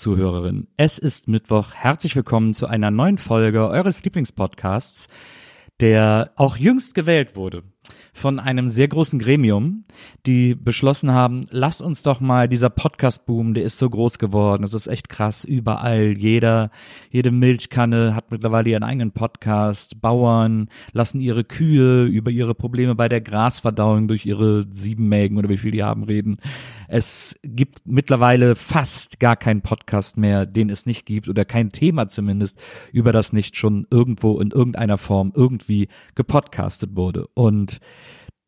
WIMAF-Zuhörerin. Es ist Mittwoch. Herzlich willkommen zu einer neuen Folge eures Lieblingspodcasts, der auch jüngst gewählt wurde von einem sehr großen Gremium, die beschlossen haben, lass uns doch mal dieser Podcast-Boom, der ist so groß geworden, das ist echt krass, überall, jeder, jede Milchkanne hat mittlerweile ihren eigenen Podcast, Bauern lassen ihre Kühe über ihre Probleme bei der Grasverdauung durch ihre sieben Mägen oder wie viel die haben reden. Es gibt mittlerweile fast gar keinen Podcast mehr, den es nicht gibt oder kein Thema zumindest, über das nicht schon irgendwo in irgendeiner Form irgendwie gepodcastet wurde. Und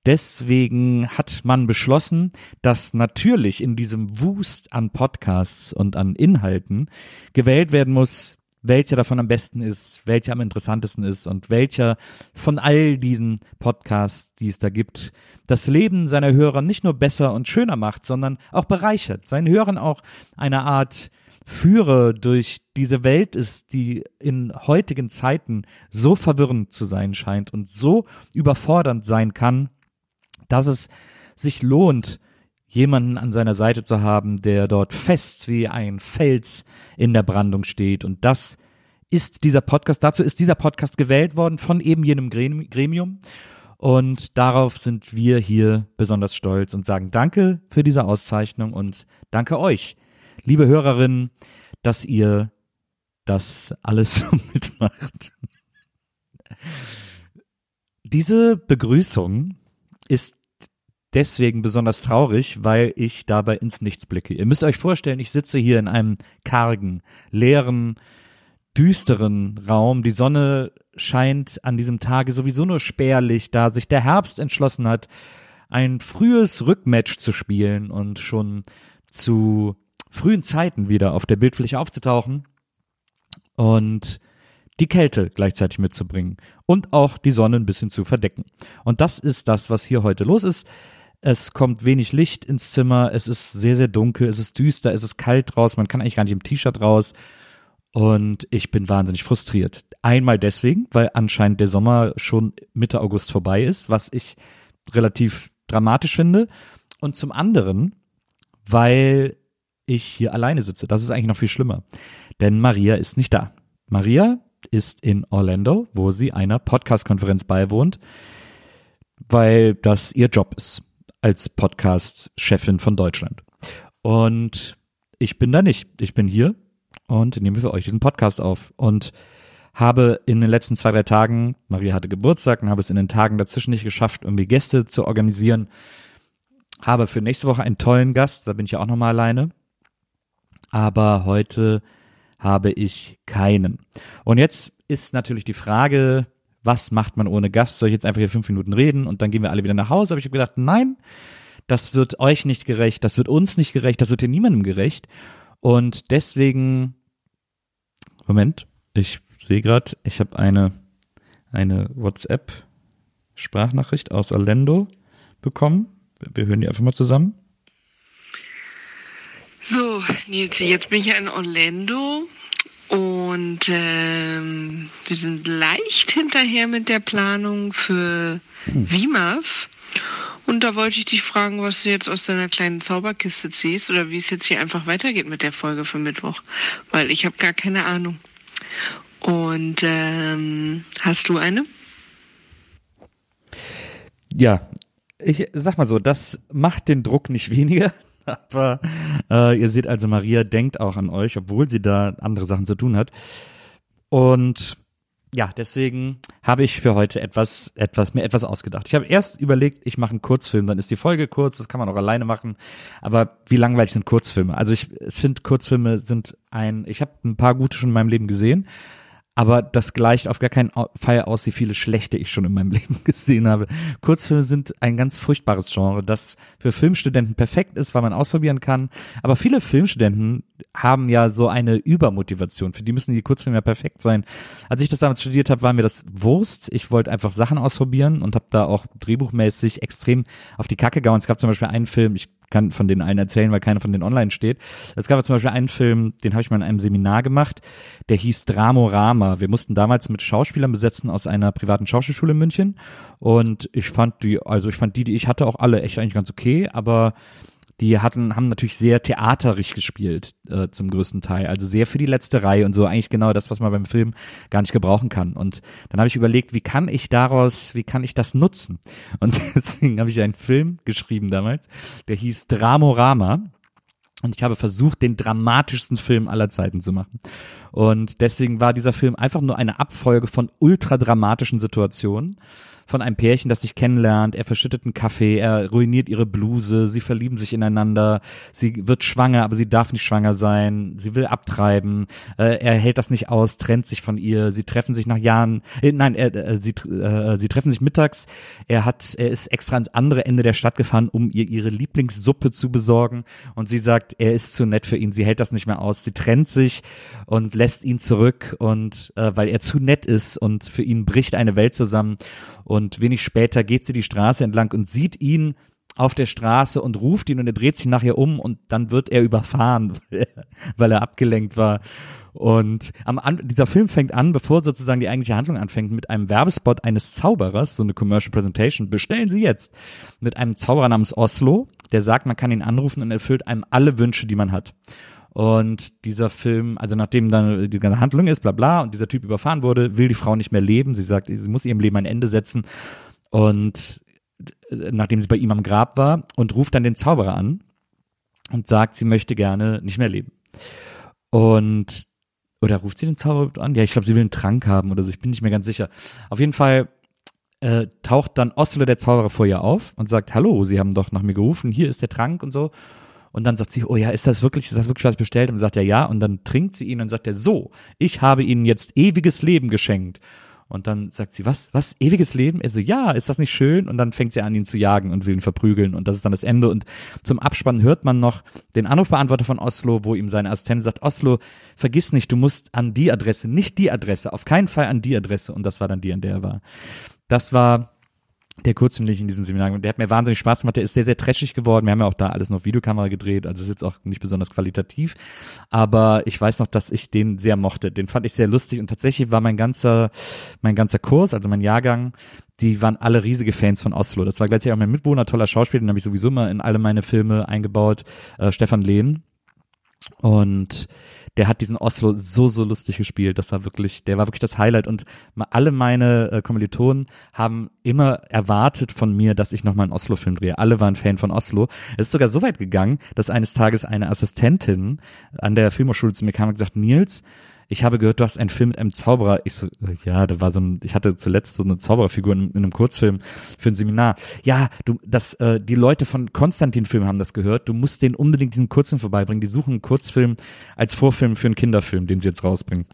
Deswegen hat man beschlossen, dass natürlich in diesem Wust an Podcasts und an Inhalten gewählt werden muss, welcher davon am besten ist, welcher am interessantesten ist und welcher von all diesen Podcasts, die es da gibt, das Leben seiner Hörer nicht nur besser und schöner macht, sondern auch bereichert, seinen Hörern auch eine Art Führer durch diese Welt ist, die in heutigen Zeiten so verwirrend zu sein scheint und so überfordernd sein kann, dass es sich lohnt, jemanden an seiner Seite zu haben, der dort fest wie ein Fels in der Brandung steht. Und das ist dieser Podcast, dazu ist dieser Podcast gewählt worden von eben jenem Gremium. Und darauf sind wir hier besonders stolz und sagen Danke für diese Auszeichnung und danke euch, liebe Hörerinnen, dass ihr das alles so mitmacht. Diese Begrüßung ist deswegen besonders traurig, weil ich dabei ins Nichts blicke. Ihr müsst euch vorstellen, ich sitze hier in einem kargen, leeren, düsteren Raum. Die Sonne scheint an diesem Tage sowieso nur spärlich, da sich der Herbst entschlossen hat, ein frühes Rückmatch zu spielen und schon zu frühen Zeiten wieder auf der Bildfläche aufzutauchen und die Kälte gleichzeitig mitzubringen und auch die Sonne ein bisschen zu verdecken. Und das ist das, was hier heute los ist. Es kommt wenig Licht ins Zimmer, es ist sehr, sehr dunkel, es ist düster, es ist kalt raus, man kann eigentlich gar nicht im T-Shirt raus. Und ich bin wahnsinnig frustriert. Einmal deswegen, weil anscheinend der Sommer schon Mitte August vorbei ist, was ich relativ dramatisch finde. Und zum anderen, weil ich hier alleine sitze. Das ist eigentlich noch viel schlimmer. Denn Maria ist nicht da. Maria ist in Orlando, wo sie einer Podcast-Konferenz beiwohnt, weil das ihr Job ist als Podcast-Chefin von Deutschland. Und ich bin da nicht. Ich bin hier und nehme für euch diesen Podcast auf und habe in den letzten zwei, drei Tagen, Maria hatte Geburtstag und habe es in den Tagen dazwischen nicht geschafft, irgendwie Gäste zu organisieren. Habe für nächste Woche einen tollen Gast, da bin ich ja auch nochmal alleine. Aber heute habe ich keinen. Und jetzt ist natürlich die Frage, was macht man ohne Gast? Soll ich jetzt einfach hier fünf Minuten reden und dann gehen wir alle wieder nach Hause? Aber ich habe gedacht, nein, das wird euch nicht gerecht, das wird uns nicht gerecht, das wird hier niemandem gerecht. Und deswegen, Moment, ich sehe gerade, ich habe eine, eine WhatsApp-Sprachnachricht aus Orlando bekommen. Wir hören die einfach mal zusammen. So, Nils, jetzt bin ich ja in Orlando und ähm, wir sind leicht hinterher mit der Planung für hm. WIMAF. Und da wollte ich dich fragen, was du jetzt aus deiner kleinen Zauberkiste ziehst oder wie es jetzt hier einfach weitergeht mit der Folge für Mittwoch. Weil ich habe gar keine Ahnung. Und ähm, hast du eine? Ja, ich sag mal so, das macht den Druck nicht weniger. Aber äh, ihr seht also, Maria denkt auch an euch, obwohl sie da andere Sachen zu tun hat. Und ja, deswegen habe ich für heute etwas, etwas, mir etwas ausgedacht. Ich habe erst überlegt, ich mache einen Kurzfilm, dann ist die Folge kurz, das kann man auch alleine machen. Aber wie langweilig sind Kurzfilme? Also ich finde, Kurzfilme sind ein, ich habe ein paar gute schon in meinem Leben gesehen, aber das gleicht auf gar keinen Fall aus, wie viele schlechte ich schon in meinem Leben gesehen habe. Kurzfilme sind ein ganz furchtbares Genre, das für Filmstudenten perfekt ist, weil man ausprobieren kann. Aber viele Filmstudenten haben ja so eine Übermotivation. Für die müssen die Kurzfilme ja perfekt sein. Als ich das damals studiert habe, war mir das Wurst. Ich wollte einfach Sachen ausprobieren und habe da auch drehbuchmäßig extrem auf die Kacke gehauen. Es gab zum Beispiel einen Film, ich kann von den allen erzählen, weil keiner von denen online steht. Es gab zum Beispiel einen Film, den habe ich mal in einem Seminar gemacht, der hieß Dramorama. Wir mussten damals mit Schauspielern besetzen aus einer privaten Schauspielschule in München und ich fand die, also ich fand die, die ich hatte, auch alle echt eigentlich ganz okay, aber die hatten, haben natürlich sehr theaterig gespielt, äh, zum größten Teil. Also sehr für die letzte Reihe und so eigentlich genau das, was man beim Film gar nicht gebrauchen kann. Und dann habe ich überlegt, wie kann ich daraus, wie kann ich das nutzen? Und deswegen habe ich einen Film geschrieben damals, der hieß Dramorama. Und ich habe versucht, den dramatischsten Film aller Zeiten zu machen. Und deswegen war dieser Film einfach nur eine Abfolge von ultra dramatischen Situationen von einem Pärchen, das sich kennenlernt. Er verschüttet einen Kaffee, er ruiniert ihre Bluse, sie verlieben sich ineinander, sie wird schwanger, aber sie darf nicht schwanger sein, sie will abtreiben, äh, er hält das nicht aus, trennt sich von ihr, sie treffen sich nach Jahren, äh, nein, äh, sie, äh, sie treffen sich mittags, er hat, er ist extra ans andere Ende der Stadt gefahren, um ihr ihre Lieblingssuppe zu besorgen. Und sie sagt, er ist zu nett für ihn, sie hält das nicht mehr aus, sie trennt sich und lässt ihn zurück und äh, weil er zu nett ist und für ihn bricht eine Welt zusammen und wenig später geht sie die Straße entlang und sieht ihn auf der Straße und ruft ihn und er dreht sich nachher um und dann wird er überfahren, weil er abgelenkt war. Und am an dieser Film fängt an, bevor sozusagen die eigentliche Handlung anfängt, mit einem Werbespot eines Zauberers, so eine Commercial Presentation. Bestellen Sie jetzt mit einem Zauberer namens Oslo, der sagt, man kann ihn anrufen und erfüllt einem alle Wünsche, die man hat. Und dieser Film, also nachdem dann die ganze Handlung ist, bla bla, und dieser Typ überfahren wurde, will die Frau nicht mehr leben. Sie sagt, sie muss ihrem Leben ein Ende setzen. Und äh, nachdem sie bei ihm am Grab war und ruft dann den Zauberer an und sagt, sie möchte gerne nicht mehr leben. Und oder ruft sie den Zauberer an? Ja, ich glaube, sie will einen Trank haben oder so. Ich bin nicht mehr ganz sicher. Auf jeden Fall äh, taucht dann Oslo, der Zauberer, vor ihr auf und sagt, hallo, Sie haben doch nach mir gerufen, hier ist der Trank und so. Und dann sagt sie, oh ja, ist das wirklich, ist das wirklich was bestellt? Und sagt er ja. Und dann trinkt sie ihn und sagt er, so, ich habe ihnen jetzt ewiges Leben geschenkt. Und dann sagt sie, was, was, ewiges Leben? Er so, ja, ist das nicht schön? Und dann fängt sie an, ihn zu jagen und will ihn verprügeln. Und das ist dann das Ende. Und zum Abspann hört man noch den Anrufbeantworter von Oslo, wo ihm seine Assistentin sagt, Oslo, vergiss nicht, du musst an die Adresse, nicht die Adresse, auf keinen Fall an die Adresse. Und das war dann die, an der er war. Das war der Kurzfilm, den in diesem Seminar der hat mir wahnsinnig Spaß gemacht. Der ist sehr, sehr trashig geworden. Wir haben ja auch da alles noch Videokamera gedreht, also ist jetzt auch nicht besonders qualitativ. Aber ich weiß noch, dass ich den sehr mochte. Den fand ich sehr lustig und tatsächlich war mein ganzer, mein ganzer Kurs, also mein Jahrgang, die waren alle riesige Fans von Oslo. Das war gleichzeitig auch mein Mitwohner, toller Schauspieler, den habe ich sowieso immer in alle meine Filme eingebaut, äh, Stefan Lehn. Und der hat diesen Oslo so, so lustig gespielt. Das war wirklich, der war wirklich das Highlight. Und alle meine äh, Kommilitonen haben immer erwartet von mir, dass ich nochmal einen Oslo-Film drehe. Alle waren Fan von Oslo. Es ist sogar so weit gegangen, dass eines Tages eine Assistentin an der Filmhochschule zu mir kam und gesagt, Nils, ich habe gehört, du hast einen Film mit einem Zauberer. Ich so, äh, ja, da war so ein, ich hatte zuletzt so eine Zaubererfigur in, in einem Kurzfilm für ein Seminar. Ja, du, das, äh, die Leute von Konstantin-Film haben das gehört. Du musst denen unbedingt diesen Kurzfilm vorbeibringen. Die suchen einen Kurzfilm als Vorfilm für einen Kinderfilm, den sie jetzt rausbringen.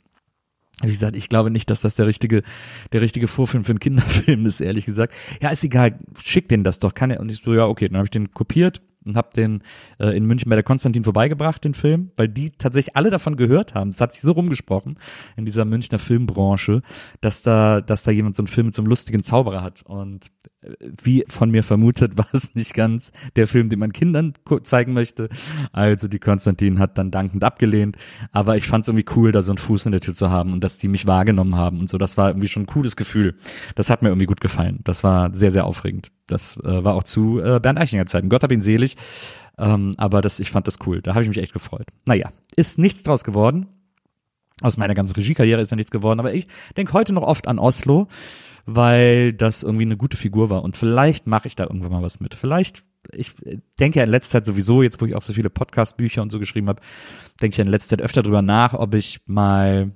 Wie gesagt, ich glaube nicht, dass das der richtige, der richtige Vorfilm für einen Kinderfilm ist, ehrlich gesagt. Ja, ist egal, schick den das doch, kann er. Und ich so, ja, okay, dann habe ich den kopiert, und habe den äh, in München bei der Konstantin vorbeigebracht, den Film, weil die tatsächlich alle davon gehört haben. Es hat sich so rumgesprochen in dieser Münchner Filmbranche, dass da, dass da jemand so einen Film mit so einem lustigen Zauberer hat. Und wie von mir vermutet, war es nicht ganz der Film, den man Kindern zeigen möchte. Also die Konstantin hat dann dankend abgelehnt. Aber ich fand es irgendwie cool, da so einen Fuß in der Tür zu haben und dass die mich wahrgenommen haben und so. Das war irgendwie schon ein cooles Gefühl. Das hat mir irgendwie gut gefallen. Das war sehr, sehr aufregend. Das äh, war auch zu äh, Bernd Eichinger Zeiten. Gott hab ihn selig. Ähm, aber das, ich fand das cool. Da habe ich mich echt gefreut. Naja, ist nichts draus geworden. Aus meiner ganzen Regiekarriere ist ja nichts geworden. Aber ich denke heute noch oft an Oslo, weil das irgendwie eine gute Figur war. Und vielleicht mache ich da irgendwann mal was mit. Vielleicht ich denke ja in letzter Zeit sowieso, jetzt wo ich auch so viele Podcast-Bücher und so geschrieben habe, denke ich in letzter Zeit öfter drüber nach, ob ich mal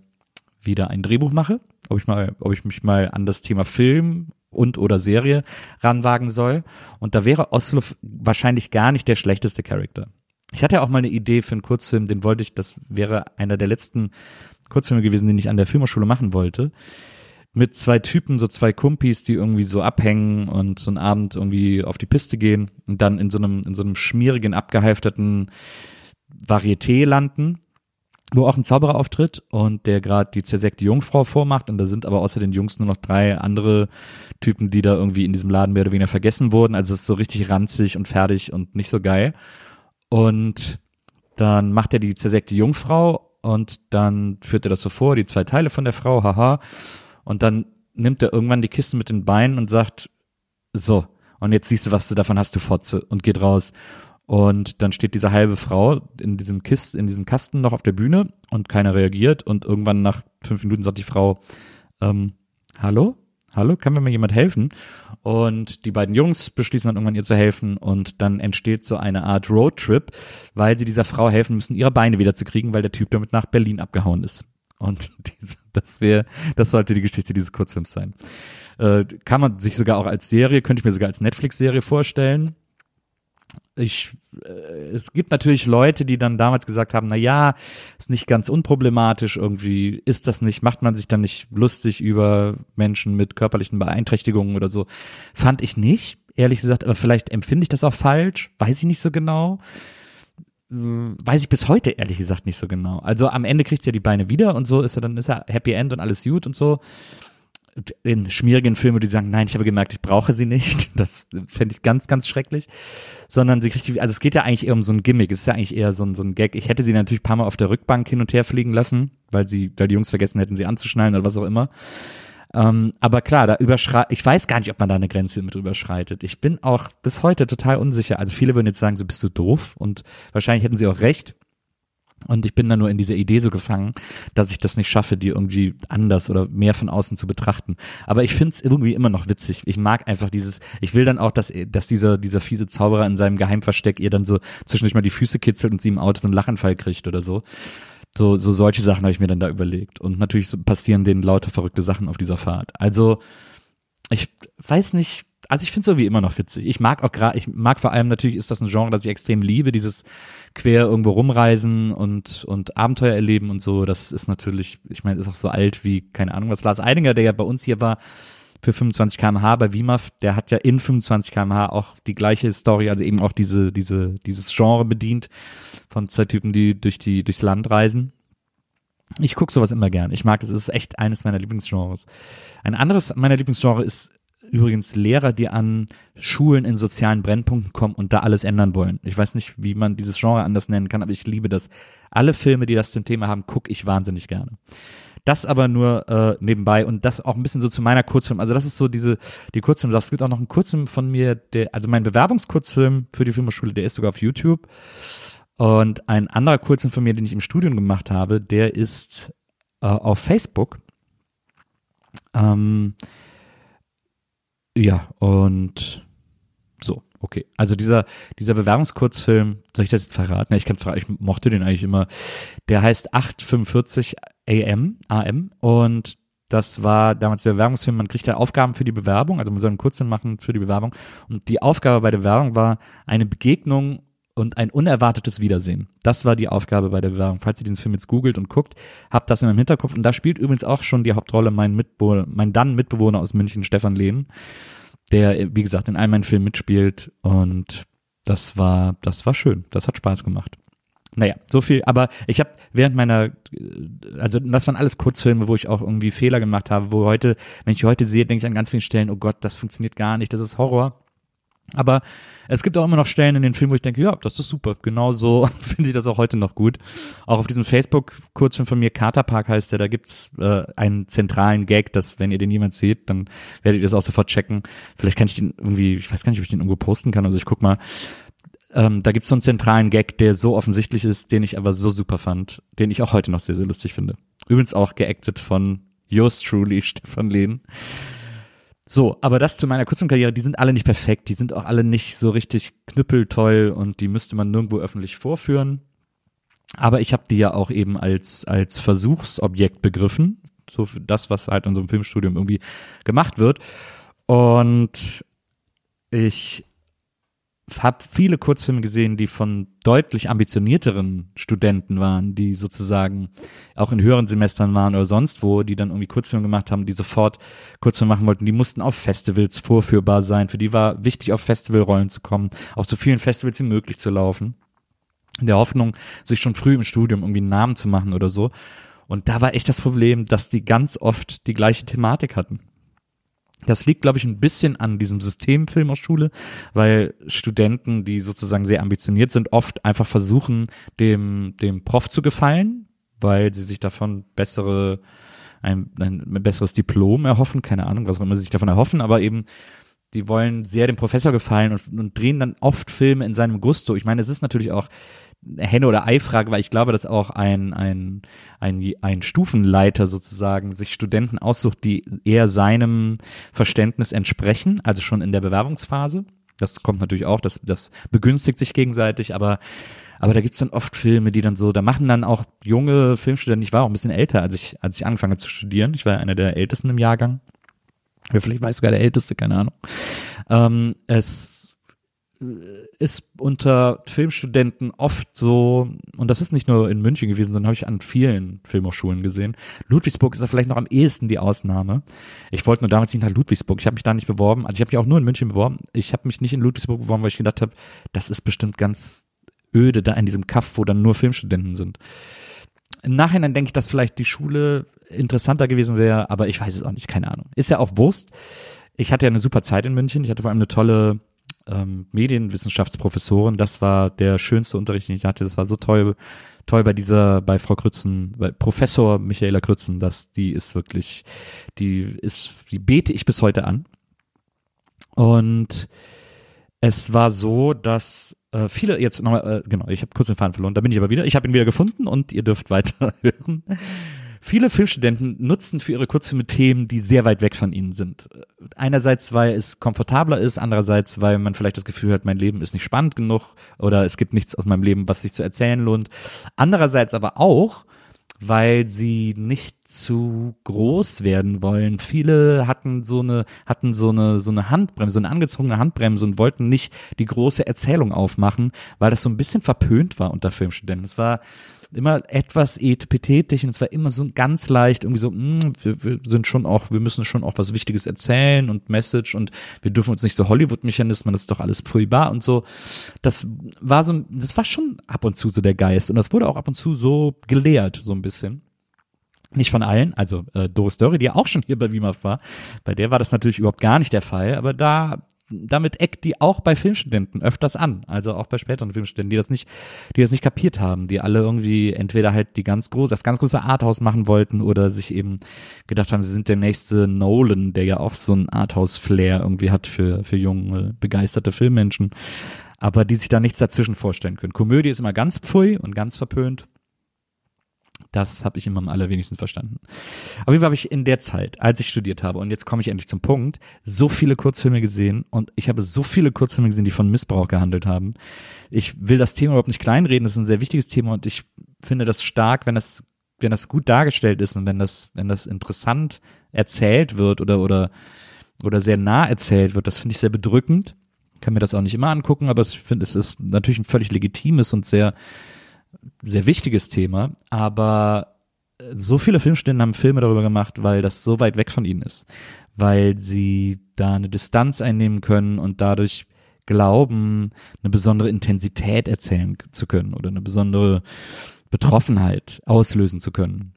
wieder ein Drehbuch mache, ob ich mal, ob ich mich mal an das Thema Film und oder Serie ranwagen soll. Und da wäre Oslo wahrscheinlich gar nicht der schlechteste Charakter. Ich hatte ja auch mal eine Idee für einen Kurzfilm, den wollte ich, das wäre einer der letzten Kurzfilme gewesen, den ich an der Filmhochschule machen wollte. Mit zwei Typen, so zwei Kumpis, die irgendwie so abhängen und so einen Abend irgendwie auf die Piste gehen und dann in so einem, in so einem schmierigen, abgehalfterten Varieté landen wo auch ein Zauberer auftritt und der gerade die zersägte Jungfrau vormacht und da sind aber außer den Jungs nur noch drei andere Typen, die da irgendwie in diesem Laden mehr oder weniger vergessen wurden. Also es ist so richtig ranzig und fertig und nicht so geil. Und dann macht er die zersägte Jungfrau und dann führt er das so vor, die zwei Teile von der Frau, haha. Und dann nimmt er irgendwann die Kiste mit den Beinen und sagt, so, und jetzt siehst du, was du davon hast, du Fotze, und geht raus. Und dann steht diese halbe Frau in diesem Kist, in diesem Kasten noch auf der Bühne und keiner reagiert. Und irgendwann nach fünf Minuten sagt die Frau, ähm, hallo? Hallo, kann mir mal jemand helfen? Und die beiden Jungs beschließen dann irgendwann ihr zu helfen und dann entsteht so eine Art Roadtrip, weil sie dieser Frau helfen müssen, ihre Beine wieder zu kriegen, weil der Typ damit nach Berlin abgehauen ist. Und diese, das wäre, das sollte die Geschichte dieses Kurzfilms sein. Äh, kann man sich sogar auch als Serie, könnte ich mir sogar als Netflix-Serie vorstellen ich, äh, es gibt natürlich Leute, die dann damals gesagt haben, na ja, ist nicht ganz unproblematisch, irgendwie ist das nicht, macht man sich dann nicht lustig über Menschen mit körperlichen Beeinträchtigungen oder so. Fand ich nicht, ehrlich gesagt, aber vielleicht empfinde ich das auch falsch, weiß ich nicht so genau. Weiß ich bis heute ehrlich gesagt nicht so genau. Also am Ende kriegt sie ja die Beine wieder und so ist er dann ist er Happy End und alles gut und so in schmierigen Filmen, die sagen, nein, ich habe gemerkt, ich brauche sie nicht. Das fände ich ganz, ganz schrecklich sondern sie kriegt die, also es geht ja eigentlich eher um so ein Gimmick, es ist ja eigentlich eher so ein, so ein Gag. Ich hätte sie natürlich ein paar Mal auf der Rückbank hin und her fliegen lassen, weil sie, weil die Jungs vergessen hätten, sie anzuschnallen oder was auch immer. Ähm, aber klar, da überschreit, ich weiß gar nicht, ob man da eine Grenze mit überschreitet. Ich bin auch bis heute total unsicher. Also viele würden jetzt sagen, so bist du doof und wahrscheinlich hätten sie auch recht. Und ich bin dann nur in dieser Idee so gefangen, dass ich das nicht schaffe, die irgendwie anders oder mehr von außen zu betrachten. Aber ich finde es irgendwie immer noch witzig. Ich mag einfach dieses, ich will dann auch, dass, dass dieser, dieser fiese Zauberer in seinem Geheimversteck ihr dann so zwischendurch mal die Füße kitzelt und sie im Auto so einen Lachanfall kriegt oder so. So, so solche Sachen habe ich mir dann da überlegt. Und natürlich passieren denen lauter verrückte Sachen auf dieser Fahrt. Also, ich weiß nicht, also ich finde so wie immer noch witzig. Ich mag auch gerade, ich mag vor allem natürlich ist das ein Genre, das ich extrem liebe, dieses quer irgendwo rumreisen und und Abenteuer erleben und so. Das ist natürlich, ich meine, ist auch so alt wie keine Ahnung was. Lars Eidinger, der ja bei uns hier war für 25 km/h bei WIMAF, der hat ja in 25 km/h auch die gleiche Story, also eben auch diese diese dieses Genre bedient von zwei Typen, die durch die durchs Land reisen. Ich gucke sowas immer gern. Ich mag das, es ist echt eines meiner Lieblingsgenres. Ein anderes meiner Lieblingsgenre ist übrigens Lehrer, die an Schulen in sozialen Brennpunkten kommen und da alles ändern wollen. Ich weiß nicht, wie man dieses Genre anders nennen kann, aber ich liebe das. Alle Filme, die das zum Thema haben, gucke ich wahnsinnig gerne. Das aber nur äh, nebenbei und das auch ein bisschen so zu meiner Kurzfilm. Also das ist so diese, die Kurzfilm. Es gibt auch noch einen Kurzfilm von mir, der, also mein Bewerbungskurzfilm für die Filmhochschule, der ist sogar auf YouTube. Und ein anderer Kurzfilm von mir, den ich im Studium gemacht habe, der ist äh, auf Facebook. Ähm, ja, und okay. Also dieser, dieser Bewerbungskurzfilm, soll ich das jetzt verraten? Ich kann ich mochte den eigentlich immer. Der heißt 845 AM, AM und das war damals der Bewerbungsfilm, man kriegt da Aufgaben für die Bewerbung, also man soll einen Kurzfilm machen für die Bewerbung. Und die Aufgabe bei der Bewerbung war eine Begegnung und ein unerwartetes Wiedersehen. Das war die Aufgabe bei der Bewerbung. Falls ihr diesen Film jetzt googelt und guckt, habt das in meinem Hinterkopf. Und da spielt übrigens auch schon die Hauptrolle mein Mitbewohner, mein dann Mitbewohner aus München, Stefan Lehn, der, wie gesagt, in all meinen Filmen mitspielt. Und das war, das war schön. Das hat Spaß gemacht. Naja, so viel, aber ich habe während meiner, also das waren alles Kurzfilme, wo ich auch irgendwie Fehler gemacht habe, wo heute, wenn ich heute sehe, denke ich an ganz vielen Stellen, oh Gott, das funktioniert gar nicht, das ist Horror. Aber es gibt auch immer noch Stellen in den Filmen, wo ich denke, ja, das ist super. Genau so finde ich das auch heute noch gut. Auch auf diesem Facebook-Kurzfilm von mir, Katerpark heißt der, da gibt's äh, einen zentralen Gag, dass wenn ihr den jemand seht, dann werdet ihr das auch sofort checken. Vielleicht kann ich den irgendwie, ich weiß gar nicht, ob ich den irgendwo posten kann, also ich guck mal. Ähm, da gibt's so einen zentralen Gag, der so offensichtlich ist, den ich aber so super fand, den ich auch heute noch sehr, sehr lustig finde. Übrigens auch geactet von yours truly, Stefan Lehn. So, aber das zu meiner kurzen Karriere, die sind alle nicht perfekt, die sind auch alle nicht so richtig knüppeltoll und die müsste man nirgendwo öffentlich vorführen. Aber ich habe die ja auch eben als, als Versuchsobjekt begriffen, so für das, was halt in so einem Filmstudium irgendwie gemacht wird. Und ich habe viele Kurzfilme gesehen, die von deutlich ambitionierteren Studenten waren, die sozusagen auch in höheren Semestern waren oder sonst wo, die dann irgendwie Kurzfilme gemacht haben, die sofort Kurzfilme machen wollten. Die mussten auf Festivals vorführbar sein. Für die war wichtig, auf Festivalrollen zu kommen, auf so vielen Festivals wie möglich zu laufen. In der Hoffnung, sich schon früh im Studium irgendwie einen Namen zu machen oder so. Und da war echt das Problem, dass die ganz oft die gleiche Thematik hatten. Das liegt, glaube ich, ein bisschen an diesem System Filmhochschule, weil Studenten, die sozusagen sehr ambitioniert sind, oft einfach versuchen, dem, dem Prof zu gefallen, weil sie sich davon bessere, ein, ein besseres Diplom erhoffen, keine Ahnung, was auch immer sie sich davon erhoffen, aber eben die wollen sehr dem Professor gefallen und, und drehen dann oft Filme in seinem Gusto. Ich meine, es ist natürlich auch Henne- oder Ei-Frage, weil ich glaube, dass auch ein, ein, ein, ein Stufenleiter sozusagen sich Studenten aussucht, die eher seinem Verständnis entsprechen, also schon in der Bewerbungsphase. Das kommt natürlich auch, das, das begünstigt sich gegenseitig, aber, aber da gibt's dann oft Filme, die dann so, da machen dann auch junge Filmstudenten, ich war auch ein bisschen älter, als ich, als ich angefangen habe zu studieren. Ich war einer der ältesten im Jahrgang. Vielleicht weiß sogar der Älteste, keine Ahnung. Ähm, es ist unter Filmstudenten oft so, und das ist nicht nur in München gewesen, sondern habe ich an vielen Filmhochschulen gesehen. Ludwigsburg ist da vielleicht noch am ehesten die Ausnahme. Ich wollte nur damals nicht nach Ludwigsburg. Ich habe mich da nicht beworben. Also ich habe mich auch nur in München beworben. Ich habe mich nicht in Ludwigsburg beworben, weil ich gedacht habe, das ist bestimmt ganz öde da in diesem Kaff, wo dann nur Filmstudenten sind. Im Nachhinein denke ich, dass vielleicht die Schule interessanter gewesen wäre, aber ich weiß es auch nicht, keine Ahnung. Ist ja auch Wurst. Ich hatte ja eine super Zeit in München. Ich hatte vor allem eine tolle ähm, Medienwissenschaftsprofessorin. Das war der schönste Unterricht, den ich hatte. Das war so toll, toll bei dieser, bei Frau Krützen, bei Professor Michaela Krützen, dass die ist wirklich, die ist, die bete ich bis heute an. Und es war so, dass äh, viele jetzt nochmal, äh, genau, ich habe kurz den Faden verloren, da bin ich aber wieder. Ich habe ihn wieder gefunden und ihr dürft weiter hören. Viele Filmstudenten nutzen für ihre Kurzfilme Themen, die sehr weit weg von ihnen sind. Einerseits, weil es komfortabler ist, andererseits, weil man vielleicht das Gefühl hat, mein Leben ist nicht spannend genug oder es gibt nichts aus meinem Leben, was sich zu erzählen lohnt. Andererseits aber auch, weil sie nicht zu groß werden wollen. Viele hatten so eine, hatten so eine, so eine Handbremse, so eine angezogene Handbremse und wollten nicht die große Erzählung aufmachen, weil das so ein bisschen verpönt war unter Filmstudenten. Es war, immer etwas etipetetisch und es war immer so ganz leicht irgendwie so, mh, hm, wir, wir sind schon auch, wir müssen schon auch was Wichtiges erzählen und Message und wir dürfen uns nicht so Hollywood-Mechanismen, das ist doch alles furchtbar und so. Das war so, das war schon ab und zu so der Geist und das wurde auch ab und zu so gelehrt, so ein bisschen. Nicht von allen, also äh, Doris Dörri, die ja auch schon hier bei WIMAF war, bei der war das natürlich überhaupt gar nicht der Fall, aber da damit eckt die auch bei Filmstudenten öfters an, also auch bei späteren Filmstudenten, die das nicht, die das nicht kapiert haben, die alle irgendwie entweder halt die ganz große, das ganz große Arthouse machen wollten oder sich eben gedacht haben, sie sind der nächste Nolan, der ja auch so ein Arthouse-Flair irgendwie hat für, für junge, begeisterte Filmmenschen, aber die sich da nichts dazwischen vorstellen können. Komödie ist immer ganz pfui und ganz verpönt das habe ich immer am allerwenigsten verstanden. Auf jeden Fall habe ich in der Zeit, als ich studiert habe, und jetzt komme ich endlich zum Punkt, so viele Kurzfilme gesehen und ich habe so viele Kurzfilme gesehen, die von Missbrauch gehandelt haben. Ich will das Thema überhaupt nicht kleinreden, das ist ein sehr wichtiges Thema und ich finde das stark, wenn das, wenn das gut dargestellt ist und wenn das, wenn das interessant erzählt wird oder, oder, oder sehr nah erzählt wird, das finde ich sehr bedrückend. Ich kann mir das auch nicht immer angucken, aber ich finde, es ist natürlich ein völlig legitimes und sehr, sehr wichtiges Thema, aber äh, so viele Filmstudenten haben Filme darüber gemacht, weil das so weit weg von ihnen ist, weil sie da eine Distanz einnehmen können und dadurch glauben, eine besondere Intensität erzählen zu können oder eine besondere Betroffenheit auslösen zu können.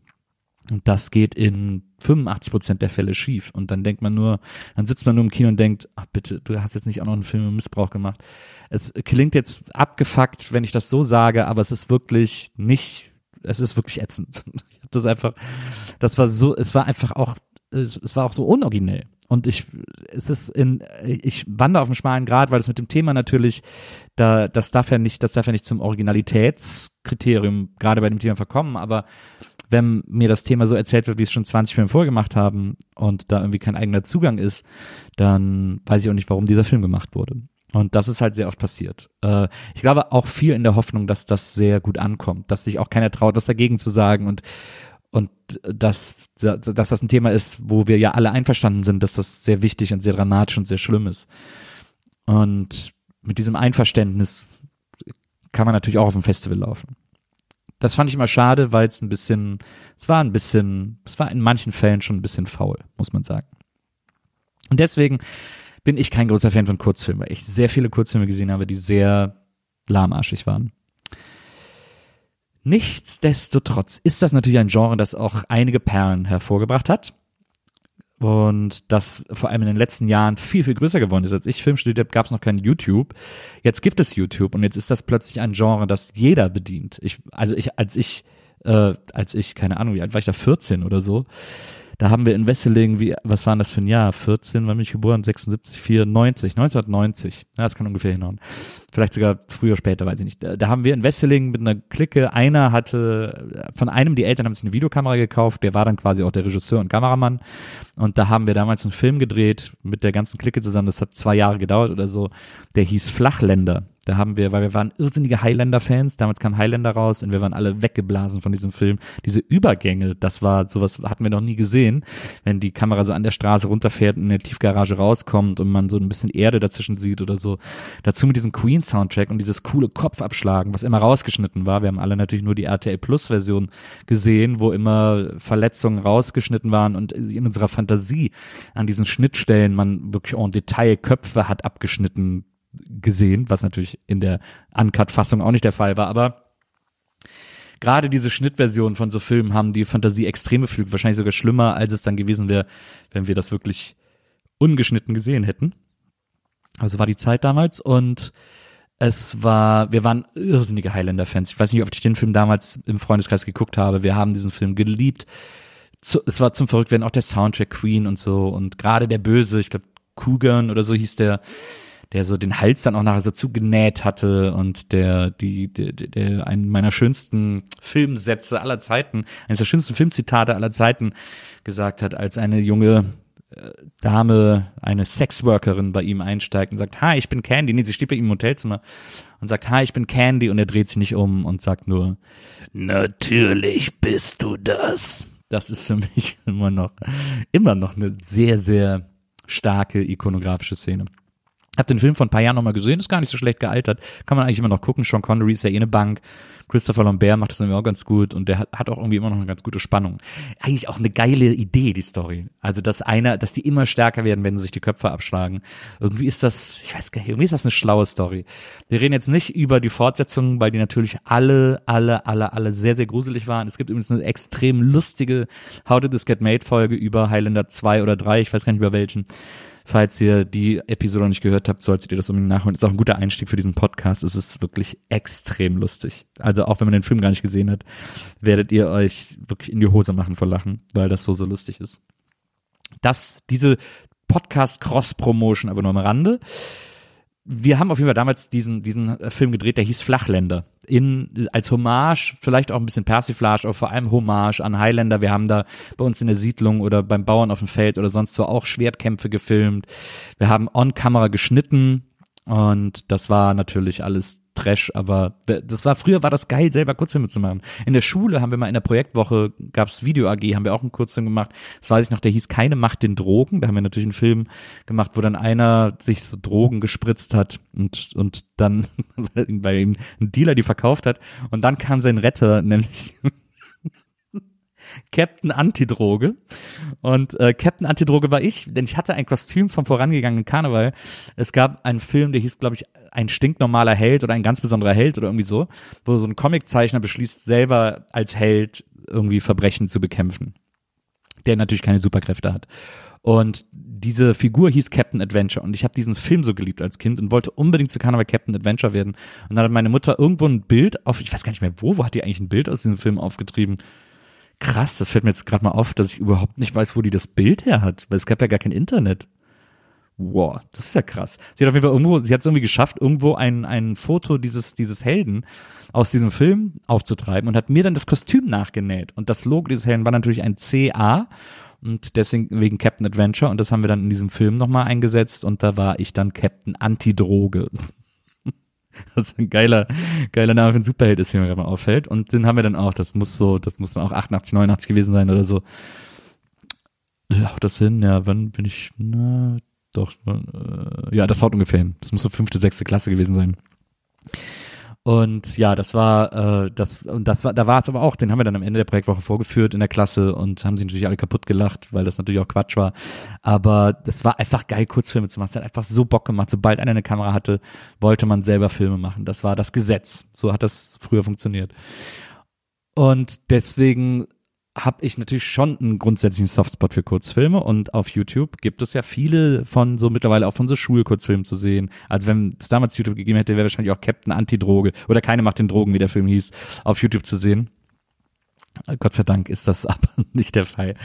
Und das geht in 85 Prozent der Fälle schief. Und dann denkt man nur, dann sitzt man nur im Kino und denkt, ach bitte, du hast jetzt nicht auch noch einen Film über Missbrauch gemacht. Es klingt jetzt abgefuckt, wenn ich das so sage, aber es ist wirklich nicht, es ist wirklich ätzend. Ich habe das einfach, das war so, es war einfach auch, es, es war auch so unoriginell. Und ich, es ist in, ich wandere auf einem schmalen Grad, weil es mit dem Thema natürlich, da, das darf ja nicht, das darf ja nicht zum Originalitätskriterium gerade bei dem Thema verkommen, aber wenn mir das Thema so erzählt wird, wie es schon 20 Filme vorgemacht haben und da irgendwie kein eigener Zugang ist, dann weiß ich auch nicht, warum dieser Film gemacht wurde. Und das ist halt sehr oft passiert. Äh, ich glaube auch viel in der Hoffnung, dass das sehr gut ankommt, dass sich auch keiner traut, was dagegen zu sagen und und dass, dass das ein Thema ist, wo wir ja alle einverstanden sind, dass das sehr wichtig und sehr dramatisch und sehr schlimm ist. Und mit diesem Einverständnis kann man natürlich auch auf ein Festival laufen. Das fand ich immer schade, weil es ein bisschen, es war ein bisschen, es war in manchen Fällen schon ein bisschen faul, muss man sagen. Und deswegen bin ich kein großer Fan von Kurzfilmen, weil ich sehr viele Kurzfilme gesehen habe, die sehr lahmarschig waren. Nichtsdestotrotz ist das natürlich ein Genre, das auch einige Perlen hervorgebracht hat und das vor allem in den letzten Jahren viel, viel größer geworden ist. Als ich Film studiert habe, gab es noch kein YouTube. Jetzt gibt es YouTube und jetzt ist das plötzlich ein Genre, das jeder bedient. Ich, also ich, als ich, äh, als ich, keine Ahnung, wie alt war ich da, 14 oder so, Da haben wir in Wesseling, wie, was war das für ein Jahr? 14, wann bin ich geboren? 76, 94, 1990. Ja, das kann ungefähr hinhauen. Vielleicht sogar früher, später, weiß ich nicht. Da, da haben wir in Wesseling mit einer Clique, einer hatte, von einem, die Eltern haben sich eine Videokamera gekauft, der war dann quasi auch der Regisseur und Kameramann. Und da haben wir damals einen Film gedreht mit der ganzen Clique zusammen. Das hat zwei Jahre gedauert oder so. Der hieß Flachländer. Da haben wir, weil wir waren irrsinnige Highlander-Fans, damals kam Highlander raus und wir waren alle weggeblasen von diesem Film. Diese Übergänge, das war sowas, hatten wir noch nie gesehen, wenn die Kamera so an der Straße runterfährt und in der Tiefgarage rauskommt und man so ein bisschen Erde dazwischen sieht oder so. Dazu mit diesem Queen-Soundtrack und dieses coole Kopfabschlagen, was immer rausgeschnitten war. Wir haben alle natürlich nur die RTL Plus-Version gesehen, wo immer Verletzungen rausgeschnitten waren und in unserer Fantasie an diesen Schnittstellen man wirklich en Detail Köpfe hat abgeschnitten gesehen, was natürlich in der Uncut-Fassung auch nicht der Fall war, aber gerade diese Schnittversionen von so Filmen haben die Fantasie extrem beflügelt, wahrscheinlich sogar schlimmer, als es dann gewesen wäre, wenn wir das wirklich ungeschnitten gesehen hätten. Also war die Zeit damals und es war, wir waren irrsinnige Highlander-Fans. Ich weiß nicht, ob ich den Film damals im Freundeskreis geguckt habe. Wir haben diesen Film geliebt. es war zum Verrücktwerden auch der Soundtrack Queen und so und gerade der Böse, ich glaube Kugan oder so hieß der, der so den Hals dann auch nachher so zugenäht hatte und der, die, der, der, einen meiner schönsten Filmsätze aller Zeiten, eines der schönsten Filmzitate aller Zeiten gesagt hat, als eine junge äh, Dame, eine Sexworkerin bei ihm einsteigt und sagt, hi, ich bin Candy. Nee, sie steht bei ihm im Hotelzimmer und sagt, hi, ich bin Candy und er dreht sich nicht um und sagt nur, natürlich bist du das. Das ist für mich immer noch, immer noch eine sehr, sehr starke ikonografische Szene. Hab den Film vor ein paar Jahren nochmal gesehen, ist gar nicht so schlecht gealtert. Kann man eigentlich immer noch gucken. Sean Connery ist ja eh eine Bank. Christopher Lambert macht das irgendwie auch ganz gut und der hat, hat auch irgendwie immer noch eine ganz gute Spannung. Eigentlich auch eine geile Idee, die Story. Also, dass einer, dass die immer stärker werden, wenn sie sich die Köpfe abschlagen. Irgendwie ist das, ich weiß gar nicht, irgendwie ist das eine schlaue Story. Wir reden jetzt nicht über die Fortsetzungen, weil die natürlich alle, alle, alle, alle sehr, sehr gruselig waren. Es gibt übrigens eine extrem lustige How Did This Get Made Folge über Highlander 2 oder 3, ich weiß gar nicht über welchen Falls ihr die Episode noch nicht gehört habt, solltet ihr das unbedingt nachholen. Ist auch ein guter Einstieg für diesen Podcast. Es ist wirklich extrem lustig. Also auch wenn man den Film gar nicht gesehen hat, werdet ihr euch wirklich in die Hose machen vor Lachen, weil das so, so lustig ist. Das, diese Podcast Cross Promotion aber nur am Rande wir haben auf jeden Fall damals diesen, diesen äh, Film gedreht, der hieß Flachländer. In, als Hommage, vielleicht auch ein bisschen Persiflage, aber vor allem Hommage an Highlander. Wir haben da bei uns in der Siedlung oder beim Bauern auf dem Feld oder sonst wo auch Schwertkämpfe gefilmt. Wir haben on-Kamera geschnitten und das war natürlich alles Trash, aber das war früher war das geil, selber Kurzfilme zu machen. In der Schule haben wir mal in der Projektwoche gab's Video AG, haben wir auch einen Kurzfilm gemacht. Das weiß ich noch, der hieß Keine Macht den Drogen. Da haben wir natürlich einen Film gemacht, wo dann einer sich so Drogen gespritzt hat und und dann weil ihm ein Dealer die verkauft hat und dann kam sein Retter, nämlich Captain Antidroge. Und äh, Captain Antidroge war ich, denn ich hatte ein Kostüm vom vorangegangenen Karneval. Es gab einen Film, der hieß, glaube ich, ein stinknormaler Held oder ein ganz besonderer Held oder irgendwie so, wo so ein Comiczeichner beschließt, selber als Held irgendwie Verbrechen zu bekämpfen. Der natürlich keine Superkräfte hat. Und diese Figur hieß Captain Adventure und ich habe diesen Film so geliebt als Kind und wollte unbedingt zu Karneval Captain Adventure werden. Und dann hat meine Mutter irgendwo ein Bild auf, ich weiß gar nicht mehr wo, wo hat die eigentlich ein Bild aus diesem Film aufgetrieben? Krass, das fällt mir jetzt gerade mal auf, dass ich überhaupt nicht weiß, wo die das Bild her hat, weil es gab ja gar kein Internet. Wow, das ist ja krass. Sie hat auf jeden Fall irgendwo, sie hat es irgendwie geschafft, irgendwo ein, ein Foto dieses, dieses Helden aus diesem Film aufzutreiben und hat mir dann das Kostüm nachgenäht. Und das Logo dieses Helden war natürlich ein CA und deswegen wegen Captain Adventure und das haben wir dann in diesem Film nochmal eingesetzt und da war ich dann Captain Antidroge. Das ist ein geiler, geiler Name für einen Superheld ist, wie mir gerade mal auffällt. Und den haben wir dann auch, das muss so, das muss dann auch 88, 89 gewesen sein oder so. Ja, das hin, ja, wann bin ich, na, doch, äh, ja, das haut ungefähr hin. Das muss so fünfte, sechste Klasse gewesen sein. Und ja, das war, äh, das, und das war, da war es aber auch, den haben wir dann am Ende der Projektwoche vorgeführt in der Klasse und haben sie natürlich alle kaputt gelacht, weil das natürlich auch Quatsch war. Aber das war einfach geil, Kurzfilme zu machen. Es hat einfach so Bock gemacht. Sobald einer eine Kamera hatte, wollte man selber Filme machen. Das war das Gesetz. So hat das früher funktioniert. Und deswegen habe ich natürlich schon einen grundsätzlichen Softspot für Kurzfilme und auf YouTube gibt es ja viele von so mittlerweile auch von so Schulkurzfilmen zu sehen. Also wenn es damals YouTube gegeben hätte, wäre wahrscheinlich auch Captain Antidroge oder keine macht den Drogen, wie der Film hieß, auf YouTube zu sehen. Gott sei Dank ist das aber nicht der Fall.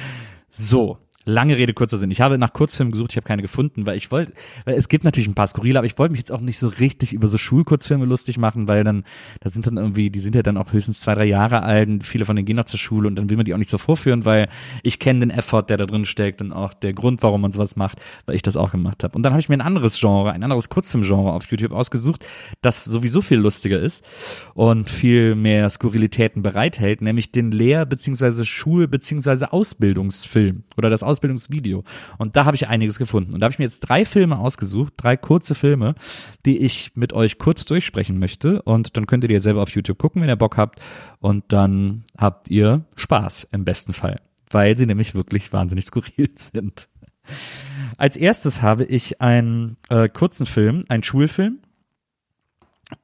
So, Lange Rede, kurzer Sinn. Ich habe nach Kurzfilmen gesucht, ich habe keine gefunden, weil ich wollte, weil es gibt natürlich ein paar skurrile, aber ich wollte mich jetzt auch nicht so richtig über so Schulkurzfilme lustig machen, weil dann, da sind dann irgendwie, die sind ja dann auch höchstens zwei, drei Jahre alt und viele von denen gehen noch zur Schule und dann will man die auch nicht so vorführen, weil ich kenne den Effort, der da drin steckt und auch der Grund, warum man sowas macht, weil ich das auch gemacht habe. Und dann habe ich mir ein anderes Genre, ein anderes Kurzfilmgenre auf YouTube ausgesucht, das sowieso viel lustiger ist und viel mehr Skurrilitäten bereithält, nämlich den Lehr- bzw. Schul- bzw. Ausbildungsfilm oder das Ausbildungsvideo. Und da habe ich einiges gefunden. Und da habe ich mir jetzt drei Filme ausgesucht, drei kurze Filme, die ich mit euch kurz durchsprechen möchte. Und dann könnt ihr die selber auf YouTube gucken, wenn ihr Bock habt. Und dann habt ihr Spaß im besten Fall, weil sie nämlich wirklich wahnsinnig skurril sind. Als erstes habe ich einen äh, kurzen Film, einen Schulfilm,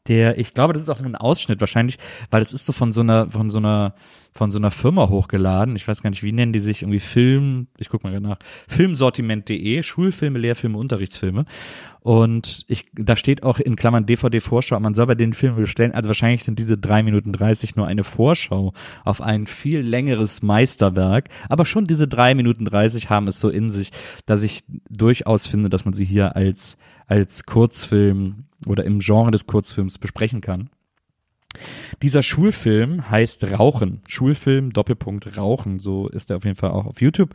der, ich glaube, das ist auch nur ein Ausschnitt wahrscheinlich, weil es ist so von so einer, von so einer, von so einer Firma hochgeladen. Ich weiß gar nicht, wie nennen die sich irgendwie Film, ich guck mal nach, filmsortiment.de, Schulfilme, Lehrfilme, Unterrichtsfilme. Und ich, da steht auch in Klammern DVD-Vorschau, man soll bei den Filmen bestellen. Also wahrscheinlich sind diese drei Minuten dreißig nur eine Vorschau auf ein viel längeres Meisterwerk. Aber schon diese drei Minuten dreißig haben es so in sich, dass ich durchaus finde, dass man sie hier als, als Kurzfilm oder im Genre des Kurzfilms besprechen kann. Dieser Schulfilm heißt Rauchen. Schulfilm Doppelpunkt Rauchen. So ist er auf jeden Fall auch auf YouTube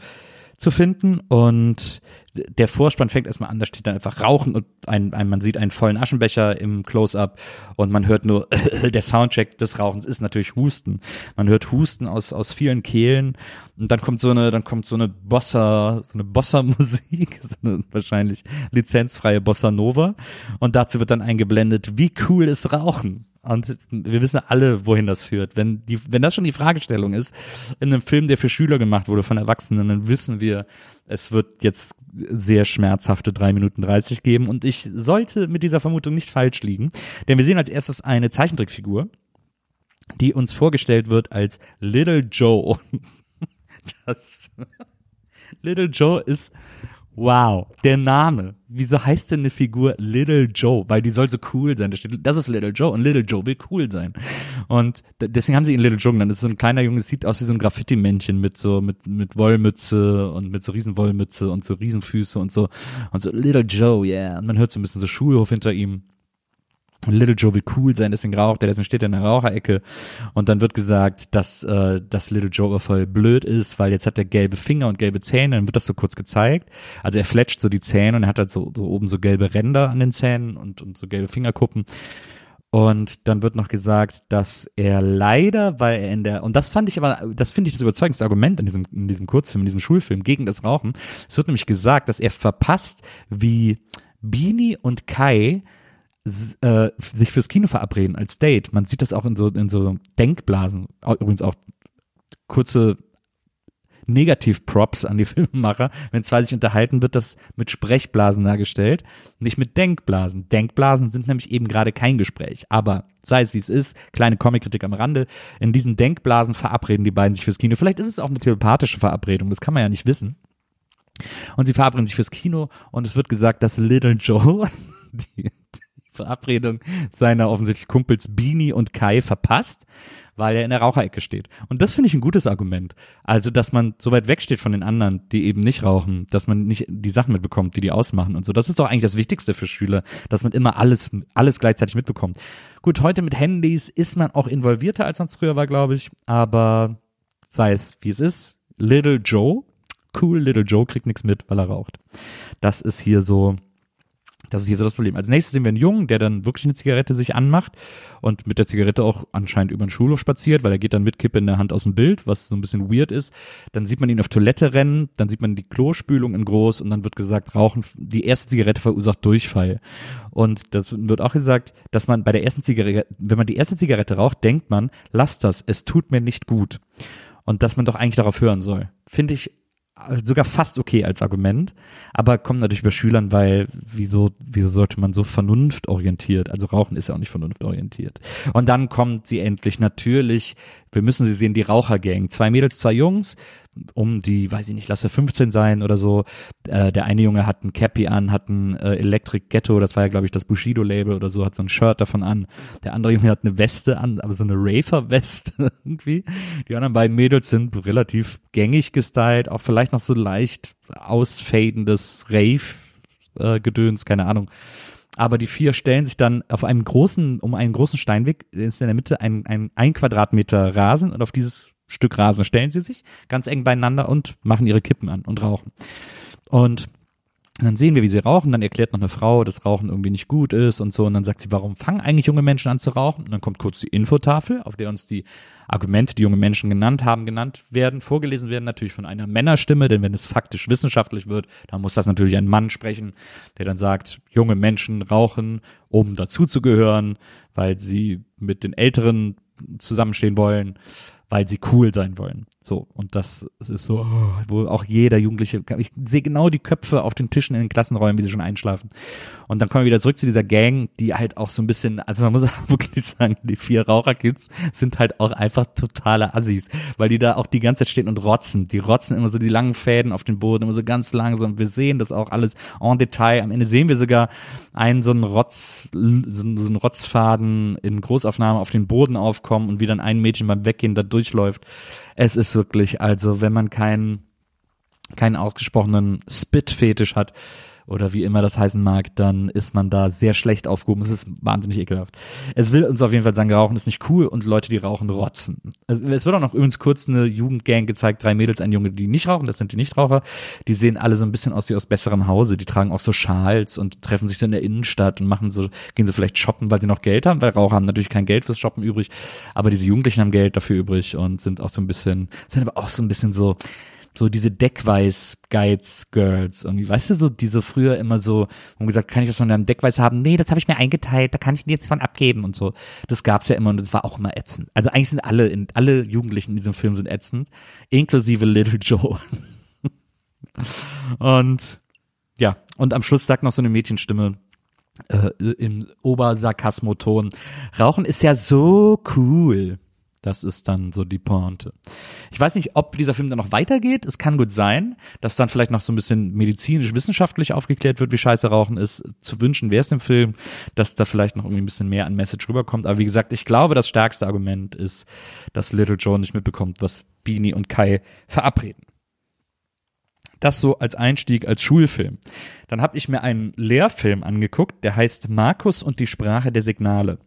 zu finden. Und der Vorspann fängt erstmal an, da steht dann einfach Rauchen und ein, ein, man sieht einen vollen Aschenbecher im Close-Up und man hört nur, der Soundcheck des Rauchens ist natürlich Husten. Man hört Husten aus, aus vielen Kehlen und dann kommt so eine, dann kommt so eine Bossa, so eine Bossa-Musik, so wahrscheinlich lizenzfreie Bossa Nova und dazu wird dann eingeblendet, wie cool ist Rauchen? Und wir wissen alle, wohin das führt. Wenn, die, wenn das schon die Fragestellung ist, in einem Film, der für Schüler gemacht wurde von Erwachsenen, dann wissen wir, es wird jetzt sehr schmerzhafte drei Minuten dreißig geben. Und ich sollte mit dieser Vermutung nicht falsch liegen. Denn wir sehen als erstes eine Zeichentrickfigur, die uns vorgestellt wird als Little Joe. Das, Little Joe ist Wow, der Name. Wieso heißt denn eine Figur Little Joe? Weil die soll so cool sein. Das, steht, das ist Little Joe und Little Joe will cool sein. Und deswegen haben sie ihn Little Joe genannt. Das ist so ein kleiner Junge, sieht aus wie so ein Graffiti-Männchen mit so, mit, mit Wollmütze und mit so riesen Wollmütze und so Riesenfüße und so. Und so Little Joe, yeah. Und man hört so ein bisschen so Schulhof hinter ihm. Little Joe will cool sein, deswegen raucht er, deswegen steht er in der Raucherecke. Und dann wird gesagt, dass, äh, dass Little Joe voll blöd ist, weil jetzt hat er gelbe Finger und gelbe Zähne. Dann wird das so kurz gezeigt. Also er fletscht so die Zähne und er hat halt so, so oben so gelbe Ränder an den Zähnen und, und so gelbe Fingerkuppen. Und dann wird noch gesagt, dass er leider, weil er in der, und das fand ich aber, das finde ich das überzeugendste Argument in diesem, in diesem Kurzfilm, in diesem Schulfilm gegen das Rauchen. Es wird nämlich gesagt, dass er verpasst, wie Beanie und Kai äh, sich fürs Kino verabreden als Date. Man sieht das auch in so, in so Denkblasen. Übrigens auch kurze Negativ-Props an die Filmemacher. Wenn zwei sich unterhalten, wird das mit Sprechblasen dargestellt, nicht mit Denkblasen. Denkblasen sind nämlich eben gerade kein Gespräch. Aber sei es wie es ist, kleine Comic-Kritik am Rande, in diesen Denkblasen verabreden die beiden sich fürs Kino. Vielleicht ist es auch eine telepathische Verabredung, das kann man ja nicht wissen. Und sie verabreden sich fürs Kino und es wird gesagt, dass Little Joe, die, Verabredung seiner offensichtlich Kumpels Beanie und Kai verpasst, weil er in der Raucherecke steht. Und das finde ich ein gutes Argument. Also, dass man so weit wegsteht von den anderen, die eben nicht rauchen, dass man nicht die Sachen mitbekommt, die die ausmachen und so. Das ist doch eigentlich das Wichtigste für Schüler, dass man immer alles, alles gleichzeitig mitbekommt. Gut, heute mit Handys ist man auch involvierter, als man es früher war, glaube ich. Aber sei es, wie es ist. Little Joe, cool, Little Joe kriegt nichts mit, weil er raucht. Das ist hier so das ist hier so das Problem. Als nächstes sehen wir einen Jungen, der dann wirklich eine Zigarette sich anmacht und mit der Zigarette auch anscheinend über den Schulhof spaziert, weil er geht dann mit Kippe in der Hand aus dem Bild, was so ein bisschen weird ist. Dann sieht man ihn auf Toilette rennen, dann sieht man die Klospülung in groß und dann wird gesagt, Rauchen, die erste Zigarette verursacht Durchfall. Und das wird auch gesagt, dass man bei der ersten Zigarette, wenn man die erste Zigarette raucht, denkt man, lass das, es tut mir nicht gut. Und dass man doch eigentlich darauf hören soll. Finde ich sogar fast okay als Argument, aber kommt natürlich bei Schülern, weil wieso, wieso sollte man so vernunftorientiert, also Rauchen ist ja auch nicht vernunftorientiert. Und dann kommt sie endlich natürlich wir müssen sie sehen, die Rauchergang. Zwei Mädels, zwei Jungs, um die, weiß ich nicht, lasse 15 sein oder so. Äh, der eine Junge hat ein Cappy an, hat ein äh, Electric Ghetto, das war ja, glaube ich, das Bushido-Label oder so, hat so ein Shirt davon an. Der andere Junge hat eine Weste an, aber so eine Rafer-Weste irgendwie. Die anderen beiden Mädels sind relativ gängig gestylt, auch vielleicht noch so leicht ausfadendes Rave-Gedöns, äh, keine Ahnung. Aber die vier stellen sich dann auf einem großen, um einen großen Steinweg, ist in der Mitte ein, ein, ein Quadratmeter Rasen und auf dieses Stück Rasen stellen sie sich ganz eng beieinander und machen ihre Kippen an und rauchen. Und dann sehen wir, wie sie rauchen. Dann erklärt noch eine Frau, dass Rauchen irgendwie nicht gut ist und so. Und dann sagt sie, warum fangen eigentlich junge Menschen an zu rauchen? Und dann kommt kurz die Infotafel, auf der uns die Argumente, die junge Menschen genannt haben, genannt werden, vorgelesen werden, natürlich von einer Männerstimme, denn wenn es faktisch wissenschaftlich wird, dann muss das natürlich ein Mann sprechen, der dann sagt, junge Menschen rauchen, um dazuzugehören, weil sie mit den Älteren zusammenstehen wollen weil sie cool sein wollen. So, und das ist so, wo auch jeder Jugendliche, ich sehe genau die Köpfe auf den Tischen in den Klassenräumen, wie sie schon einschlafen. Und dann kommen wir wieder zurück zu dieser Gang, die halt auch so ein bisschen, also man muss auch wirklich sagen, die vier Raucherkids sind halt auch einfach totale Assis, weil die da auch die ganze Zeit stehen und rotzen. Die rotzen immer so die langen Fäden auf den Boden, immer so ganz langsam. Wir sehen das auch alles en Detail. Am Ende sehen wir sogar einen so einen Rotz, so einen Rotzfaden in Großaufnahme auf den Boden aufkommen und wie dann ein Mädchen beim Weggehen da durchläuft. Es ist wirklich, also wenn man keinen keinen ausgesprochenen Spit-Fetisch hat, oder wie immer das heißen mag, dann ist man da sehr schlecht aufgehoben. Es ist wahnsinnig ekelhaft. Es will uns auf jeden Fall sagen, Rauchen ist nicht cool und Leute, die rauchen, rotzen. Also, es wird auch noch übrigens kurz eine Jugendgang gezeigt, drei Mädels, ein Junge, die nicht rauchen, das sind die Nichtraucher. Die sehen alle so ein bisschen aus wie aus besserem Hause. Die tragen auch so Schals und treffen sich so in der Innenstadt und machen so, gehen so vielleicht shoppen, weil sie noch Geld haben, weil Raucher haben natürlich kein Geld fürs Shoppen übrig, aber diese Jugendlichen haben Geld dafür übrig und sind auch so ein bisschen, sind aber auch so ein bisschen so, so diese Deckweiß-Guides-Girls irgendwie, weißt du, so diese früher immer so, haben gesagt, kann ich was von deinem Deckweiß haben? Nee, das habe ich mir eingeteilt, da kann ich jetzt von abgeben und so. Das gab's ja immer und das war auch immer ätzend. Also eigentlich sind alle, in, alle Jugendlichen in diesem Film sind ätzend, inklusive Little Joe. und ja, und am Schluss sagt noch so eine Mädchenstimme, äh, im Obersarkasmoton, Rauchen ist ja so cool. Das ist dann so die Pointe. Ich weiß nicht, ob dieser Film dann noch weitergeht. Es kann gut sein, dass dann vielleicht noch so ein bisschen medizinisch-wissenschaftlich aufgeklärt wird, wie scheiße Rauchen ist. Zu wünschen wäre es dem Film, dass da vielleicht noch irgendwie ein bisschen mehr an Message rüberkommt. Aber wie gesagt, ich glaube, das stärkste Argument ist, dass Little Joe nicht mitbekommt, was Beanie und Kai verabreden. Das so als Einstieg, als Schulfilm. Dann habe ich mir einen Lehrfilm angeguckt, der heißt Markus und die Sprache der Signale.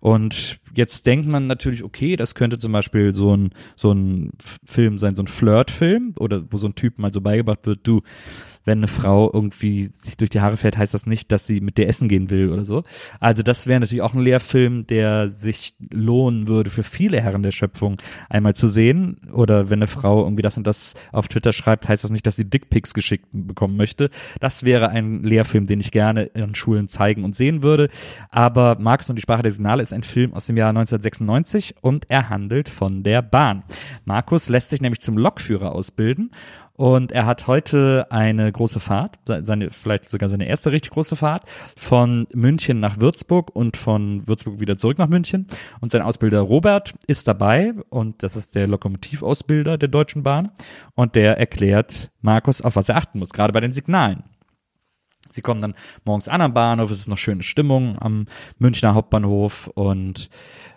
Und jetzt denkt man natürlich, okay, das könnte zum Beispiel so ein, so ein Film sein, so ein Flirtfilm oder wo so ein Typ mal so beigebracht wird, du, wenn eine Frau irgendwie sich durch die Haare fährt, heißt das nicht, dass sie mit dir essen gehen will oder so. Also das wäre natürlich auch ein Lehrfilm, der sich lohnen würde für viele Herren der Schöpfung einmal zu sehen. Oder wenn eine Frau irgendwie das und das auf Twitter schreibt, heißt das nicht, dass sie Dickpics geschickt bekommen möchte. Das wäre ein Lehrfilm, den ich gerne in Schulen zeigen und sehen würde. Aber Marx und die Sprache der Signale ist ein Film aus dem Jahr 1996 und er handelt von der Bahn. Markus lässt sich nämlich zum Lokführer ausbilden und er hat heute eine große Fahrt, seine, vielleicht sogar seine erste richtig große Fahrt von München nach Würzburg und von Würzburg wieder zurück nach München. Und sein Ausbilder Robert ist dabei und das ist der Lokomotivausbilder der Deutschen Bahn. Und der erklärt Markus, auf was er achten muss, gerade bei den Signalen. Sie kommen dann morgens an am Bahnhof, es ist noch schöne Stimmung am Münchner Hauptbahnhof und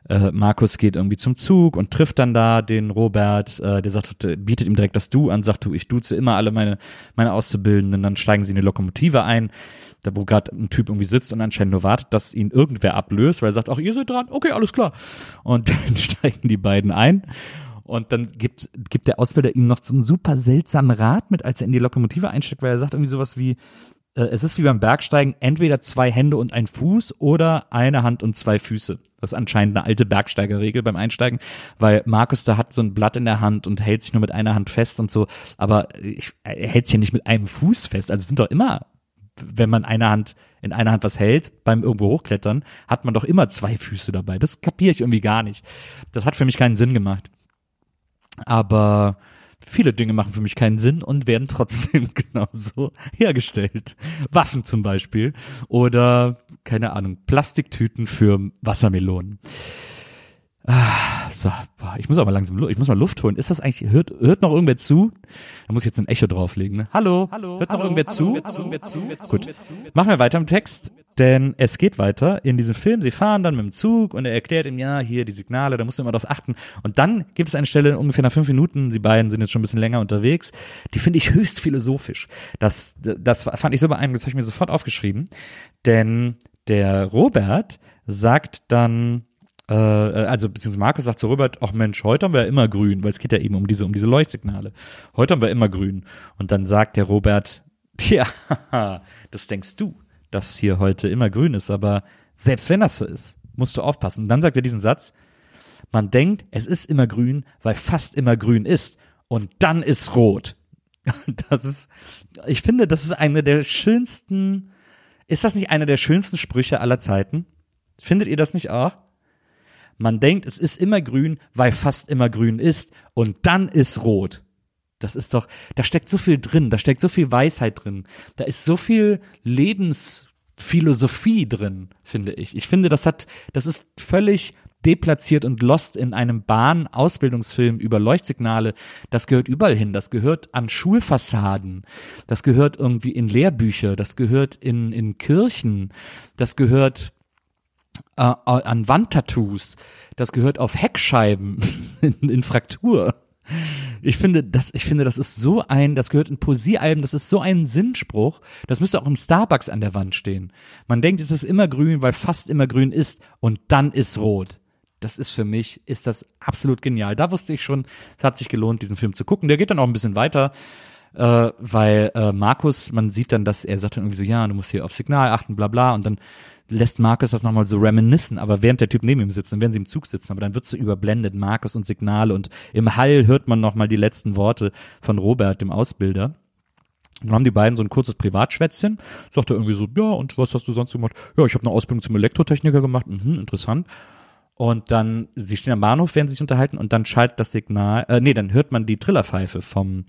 äh, Markus geht irgendwie zum Zug und trifft dann da den Robert, äh, der sagt, bietet ihm direkt das Du an, sagt du, ich duze immer alle meine, meine Auszubildenden, dann steigen sie in die Lokomotive ein, da wo gerade ein Typ irgendwie sitzt und anscheinend nur wartet, dass ihn irgendwer ablöst, weil er sagt, ach, ihr seid dran, okay, alles klar. Und dann steigen die beiden ein und dann gibt, gibt der Ausbilder ihm noch so einen super seltsamen Rat mit, als er in die Lokomotive einsteigt, weil er sagt irgendwie sowas wie, äh, es ist wie beim Bergsteigen, entweder zwei Hände und ein Fuß oder eine Hand und zwei Füße. Das ist anscheinend eine alte Bergsteigerregel beim Einsteigen, weil Markus da hat so ein Blatt in der Hand und hält sich nur mit einer Hand fest und so, aber ich, er hält sich ja nicht mit einem Fuß fest. Also es sind doch immer, wenn man eine Hand in einer Hand was hält, beim irgendwo hochklettern, hat man doch immer zwei Füße dabei. Das kapiere ich irgendwie gar nicht. Das hat für mich keinen Sinn gemacht. Aber Viele Dinge machen für mich keinen Sinn und werden trotzdem genauso hergestellt. Waffen zum Beispiel oder, keine Ahnung, Plastiktüten für Wassermelonen. Ah, so, boah, ich muss aber langsam, ich muss mal Luft holen. Ist das eigentlich, hört, hört noch irgendwer zu? Da muss ich jetzt ein Echo drauflegen, ne? Hallo? Hallo? Hört noch irgendwer zu? Gut. Machen wir weiter im Text, denn es geht weiter in diesem Film. Sie fahren dann mit dem Zug und er erklärt ihm, ja, hier die Signale, da musst du immer drauf achten. Und dann gibt es eine Stelle ungefähr nach fünf Minuten, sie beiden sind jetzt schon ein bisschen länger unterwegs, die finde ich höchst philosophisch. Das, das fand ich so beeindruckend, das habe ich mir sofort aufgeschrieben, denn der Robert sagt dann, äh, also beziehungsweise Markus sagt zu Robert, ach Mensch, heute haben wir ja immer grün, weil es geht ja eben um diese, um diese Leuchtsignale. Heute haben wir immer grün. Und dann sagt der Robert, tja, das denkst du, dass hier heute immer grün ist, aber selbst wenn das so ist, musst du aufpassen. Und dann sagt er diesen Satz, man denkt, es ist immer grün, weil fast immer grün ist. Und dann ist rot. Das ist, ich finde, das ist eine der schönsten, ist das nicht einer der schönsten Sprüche aller Zeiten? Findet ihr das nicht auch? Man denkt, es ist immer grün, weil fast immer grün ist. Und dann ist rot. Das ist doch, da steckt so viel drin, da steckt so viel Weisheit drin, da ist so viel Lebensphilosophie drin, finde ich. Ich finde, das hat, das ist völlig deplatziert und lost in einem Bahn-Ausbildungsfilm über Leuchtsignale. Das gehört überall hin. Das gehört an Schulfassaden. Das gehört irgendwie in Lehrbücher. Das gehört in, in Kirchen. Das gehört äh, an Wandtattoos. Das gehört auf Heckscheiben in, in Fraktur. Ich finde, das, ich finde, das ist so ein, das gehört in Poesiealben, das ist so ein Sinnspruch, das müsste auch im Starbucks an der Wand stehen. Man denkt, es ist immer grün, weil fast immer grün ist und dann ist rot. Das ist für mich, ist das absolut genial. Da wusste ich schon, es hat sich gelohnt, diesen Film zu gucken. Der geht dann auch ein bisschen weiter, äh, weil äh, Markus, man sieht dann, dass er sagt dann irgendwie so, ja, du musst hier auf Signal achten, bla bla, und dann lässt Markus das nochmal so reminiszen, aber während der Typ neben ihm sitzt, dann werden sie im Zug sitzen, aber dann wird so überblendet, Markus und Signale und im Hall hört man nochmal die letzten Worte von Robert, dem Ausbilder. Und dann haben die beiden so ein kurzes Privatschwätzchen. Sagt er irgendwie so, ja, und was hast du sonst gemacht? Ja, ich habe eine Ausbildung zum Elektrotechniker gemacht. Mhm, interessant. Und dann, sie stehen am Bahnhof, werden sich unterhalten und dann schaltet das Signal, äh, nee, dann hört man die Trillerpfeife vom,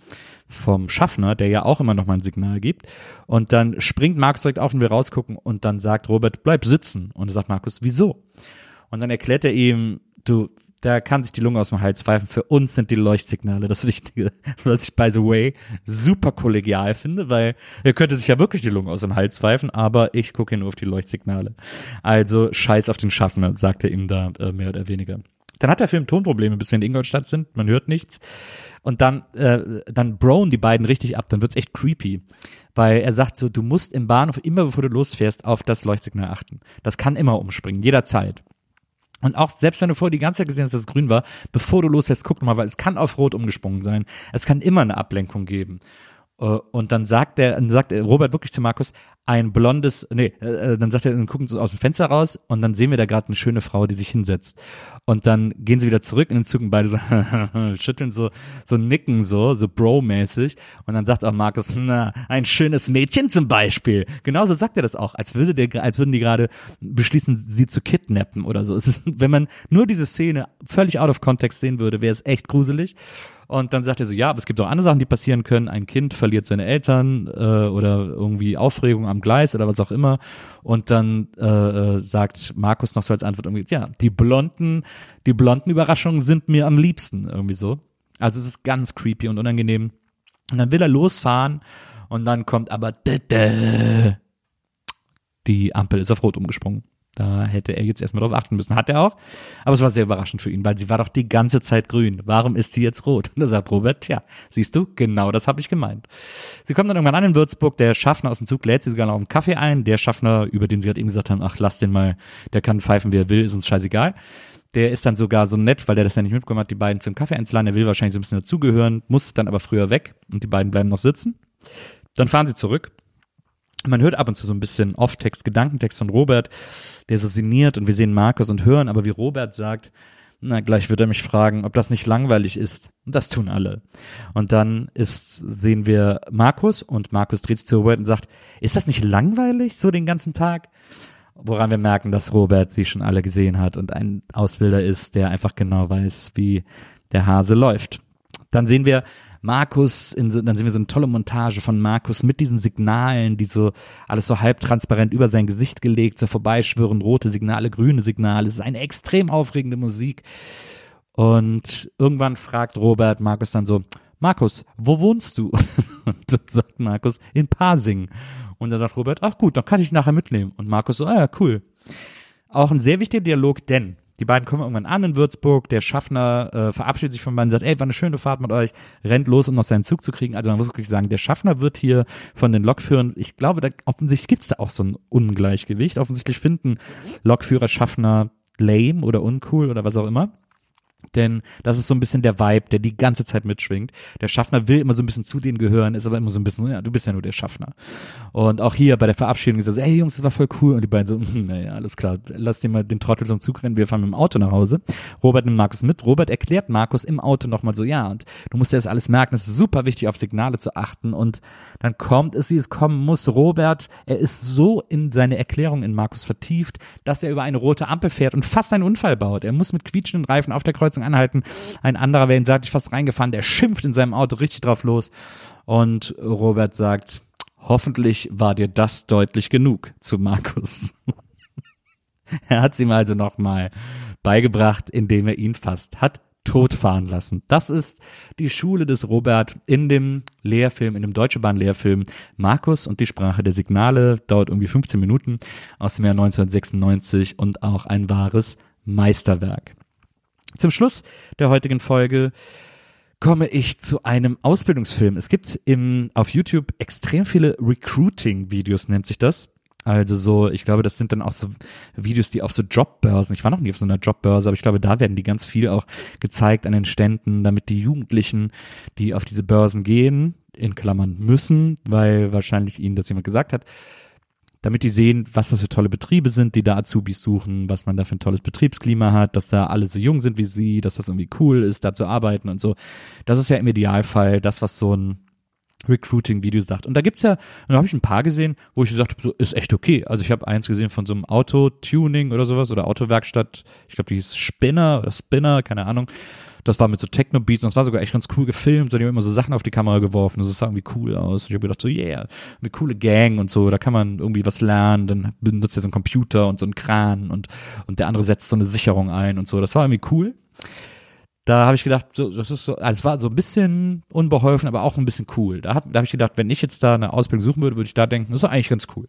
vom Schaffner, der ja auch immer noch mal ein Signal gibt. Und dann springt Markus direkt auf und will rausgucken und dann sagt Robert, bleib sitzen. Und dann sagt Markus, wieso? Und dann erklärt er ihm, du, da kann sich die Lunge aus dem Hals pfeifen. Für uns sind die Leuchtsignale das Wichtige. Was ich, by the way, super kollegial finde, weil er könnte sich ja wirklich die Lunge aus dem Hals pfeifen, aber ich gucke nur auf die Leuchtsignale. Also scheiß auf den Schaffner, sagt er ihm da äh, mehr oder weniger. Dann hat der Film Tonprobleme, bis wir in Ingolstadt sind. Man hört nichts. Und dann, äh, dann brown die beiden richtig ab. Dann wird's echt creepy. Weil er sagt so, du musst im Bahnhof immer, bevor du losfährst, auf das Leuchtsignal achten. Das kann immer umspringen, jederzeit. Und auch selbst wenn du vorher die ganze Zeit gesehen hast, dass es grün war, bevor du loslässt, guck mal, weil es kann auf Rot umgesprungen sein. Es kann immer eine Ablenkung geben. Äh, Und dann sagt der, dann sagt Robert wirklich zu Markus, ein blondes, nee, äh, dann sagt er, dann gucken sie aus dem Fenster raus und dann sehen wir da gerade eine schöne Frau, die sich hinsetzt. Und dann gehen sie wieder zurück in den Zug und beide so schütteln so, so nicken so, so Bro-mäßig. Und dann sagt auch Markus, na, ein schönes Mädchen zum Beispiel. Genauso sagt er das auch, als würde der, als würden die gerade beschließen, sie zu kidnappen oder so. Es ist, wenn man nur diese Szene völlig out of context sehen würde, wäre es echt gruselig. Und dann sagt er so, ja, aber es gibt auch andere Sachen, die passieren können. Ein Kind verliert seine Eltern äh, oder irgendwie Aufregung am Gleis oder was auch immer. Und dann äh, äh, sagt Markus noch so als Antwort irgendwie, ja, die blonden, die blonden Überraschungen sind mir am liebsten irgendwie so. Also es ist ganz creepy und unangenehm. Und dann will er losfahren und dann kommt aber die Ampel ist auf Rot umgesprungen. Da hätte er jetzt erstmal drauf achten müssen. Hat er auch. Aber es war sehr überraschend für ihn, weil sie war doch die ganze Zeit grün. Warum ist sie jetzt rot? Und da sagt Robert, tja, siehst du, genau das habe ich gemeint. Sie kommen dann irgendwann an in Würzburg. Der Schaffner aus dem Zug lädt sie sogar noch einen Kaffee ein. Der Schaffner, über den sie gerade eben gesagt haben, ach, lass den mal, der kann pfeifen, wie er will, ist uns scheißegal. Der ist dann sogar so nett, weil der das ja nicht mitbekommen hat, die beiden zum Kaffee einzuladen. Er will wahrscheinlich so ein bisschen dazugehören, muss dann aber früher weg und die beiden bleiben noch sitzen. Dann fahren sie zurück man hört ab und zu so ein bisschen Off-Text, Gedankentext von Robert, der so sinniert und wir sehen Markus und hören, aber wie Robert sagt, na, gleich wird er mich fragen, ob das nicht langweilig ist. Und das tun alle. Und dann ist, sehen wir Markus und Markus dreht sich zu Robert und sagt, ist das nicht langweilig, so den ganzen Tag? Woran wir merken, dass Robert sie schon alle gesehen hat und ein Ausbilder ist, der einfach genau weiß, wie der Hase läuft. Dann sehen wir Markus, in so, dann sehen wir so eine tolle Montage von Markus mit diesen Signalen, die so alles so halbtransparent über sein Gesicht gelegt, so vorbeischwören, rote Signale, grüne Signale. Es ist eine extrem aufregende Musik. Und irgendwann fragt Robert Markus dann so, Markus, wo wohnst du? Und dann sagt Markus, in Pasing. Und dann sagt Robert, ach gut, dann kann ich nachher mitnehmen. Und Markus so, ah ja, cool. Auch ein sehr wichtiger Dialog, denn die beiden kommen irgendwann an in Würzburg. Der Schaffner äh, verabschiedet sich von beiden, sagt, ey, war eine schöne Fahrt mit euch, rennt los, um noch seinen Zug zu kriegen. Also man muss wirklich sagen, der Schaffner wird hier von den Lokführern, ich glaube, da, offensichtlich gibt's da auch so ein Ungleichgewicht. Offensichtlich finden Lokführer Schaffner lame oder uncool oder was auch immer. Denn das ist so ein bisschen der Vibe, der die ganze Zeit mitschwingt. Der Schaffner will immer so ein bisschen zu denen gehören, ist aber immer so ein bisschen, ja, du bist ja nur der Schaffner. Und auch hier bei der Verabschiedung ist er so, ey Jungs, das war voll cool. Und die beiden so, naja, alles klar, lass dir mal den Trottel zum Zug rennen, wir fahren mit dem Auto nach Hause. Robert nimmt Markus mit. Robert erklärt Markus im Auto nochmal so, ja, und du musst dir das alles merken, es ist super wichtig, auf Signale zu achten. Und dann kommt es, wie es kommen muss. Robert, er ist so in seine Erklärung in Markus vertieft, dass er über eine rote Ampel fährt und fast einen Unfall baut. Er muss mit quietschenden Reifen auf der Kreuzung anhalten. Ein anderer wäre ihn seitlich fast reingefahren, der schimpft in seinem Auto richtig drauf los. Und Robert sagt, hoffentlich war dir das deutlich genug zu Markus. er hat es ihm also nochmal beigebracht, indem er ihn fast hat totfahren lassen. Das ist die Schule des Robert in dem Lehrfilm, in dem Deutsche Bahn Lehrfilm Markus und die Sprache der Signale, dauert irgendwie 15 Minuten aus dem Jahr 1996 und auch ein wahres Meisterwerk. Zum Schluss der heutigen Folge komme ich zu einem Ausbildungsfilm. Es gibt im, auf YouTube extrem viele Recruiting-Videos, nennt sich das. Also so, ich glaube, das sind dann auch so Videos, die auf so Jobbörsen, ich war noch nie auf so einer Jobbörse, aber ich glaube, da werden die ganz viel auch gezeigt an den Ständen, damit die Jugendlichen, die auf diese Börsen gehen, in Klammern müssen, weil wahrscheinlich ihnen das jemand gesagt hat, damit die sehen, was das für tolle Betriebe sind, die da Azubis suchen, was man da für ein tolles Betriebsklima hat, dass da alle so jung sind wie sie, dass das irgendwie cool ist, da zu arbeiten und so. Das ist ja im Idealfall das, was so ein Recruiting-Video sagt. Und da gibt's ja, und da habe ich ein paar gesehen, wo ich gesagt habe, so ist echt okay. Also ich habe eins gesehen von so einem Auto-Tuning oder sowas oder Autowerkstatt, ich glaube, die hieß Spinner oder Spinner, keine Ahnung. Das war mit so Techno-Beats und das war sogar echt ganz cool gefilmt. So, die haben immer so Sachen auf die Kamera geworfen. Das sah irgendwie cool aus. Und ich habe gedacht, so, yeah, eine coole Gang und so, da kann man irgendwie was lernen. Dann benutzt er so einen Computer und so einen Kran und, und der andere setzt so eine Sicherung ein und so. Das war irgendwie cool. Da habe ich gedacht, so, das ist so, also es war so ein bisschen unbeholfen, aber auch ein bisschen cool. Da, da habe ich gedacht, wenn ich jetzt da eine Ausbildung suchen würde, würde ich da denken, das ist eigentlich ganz cool.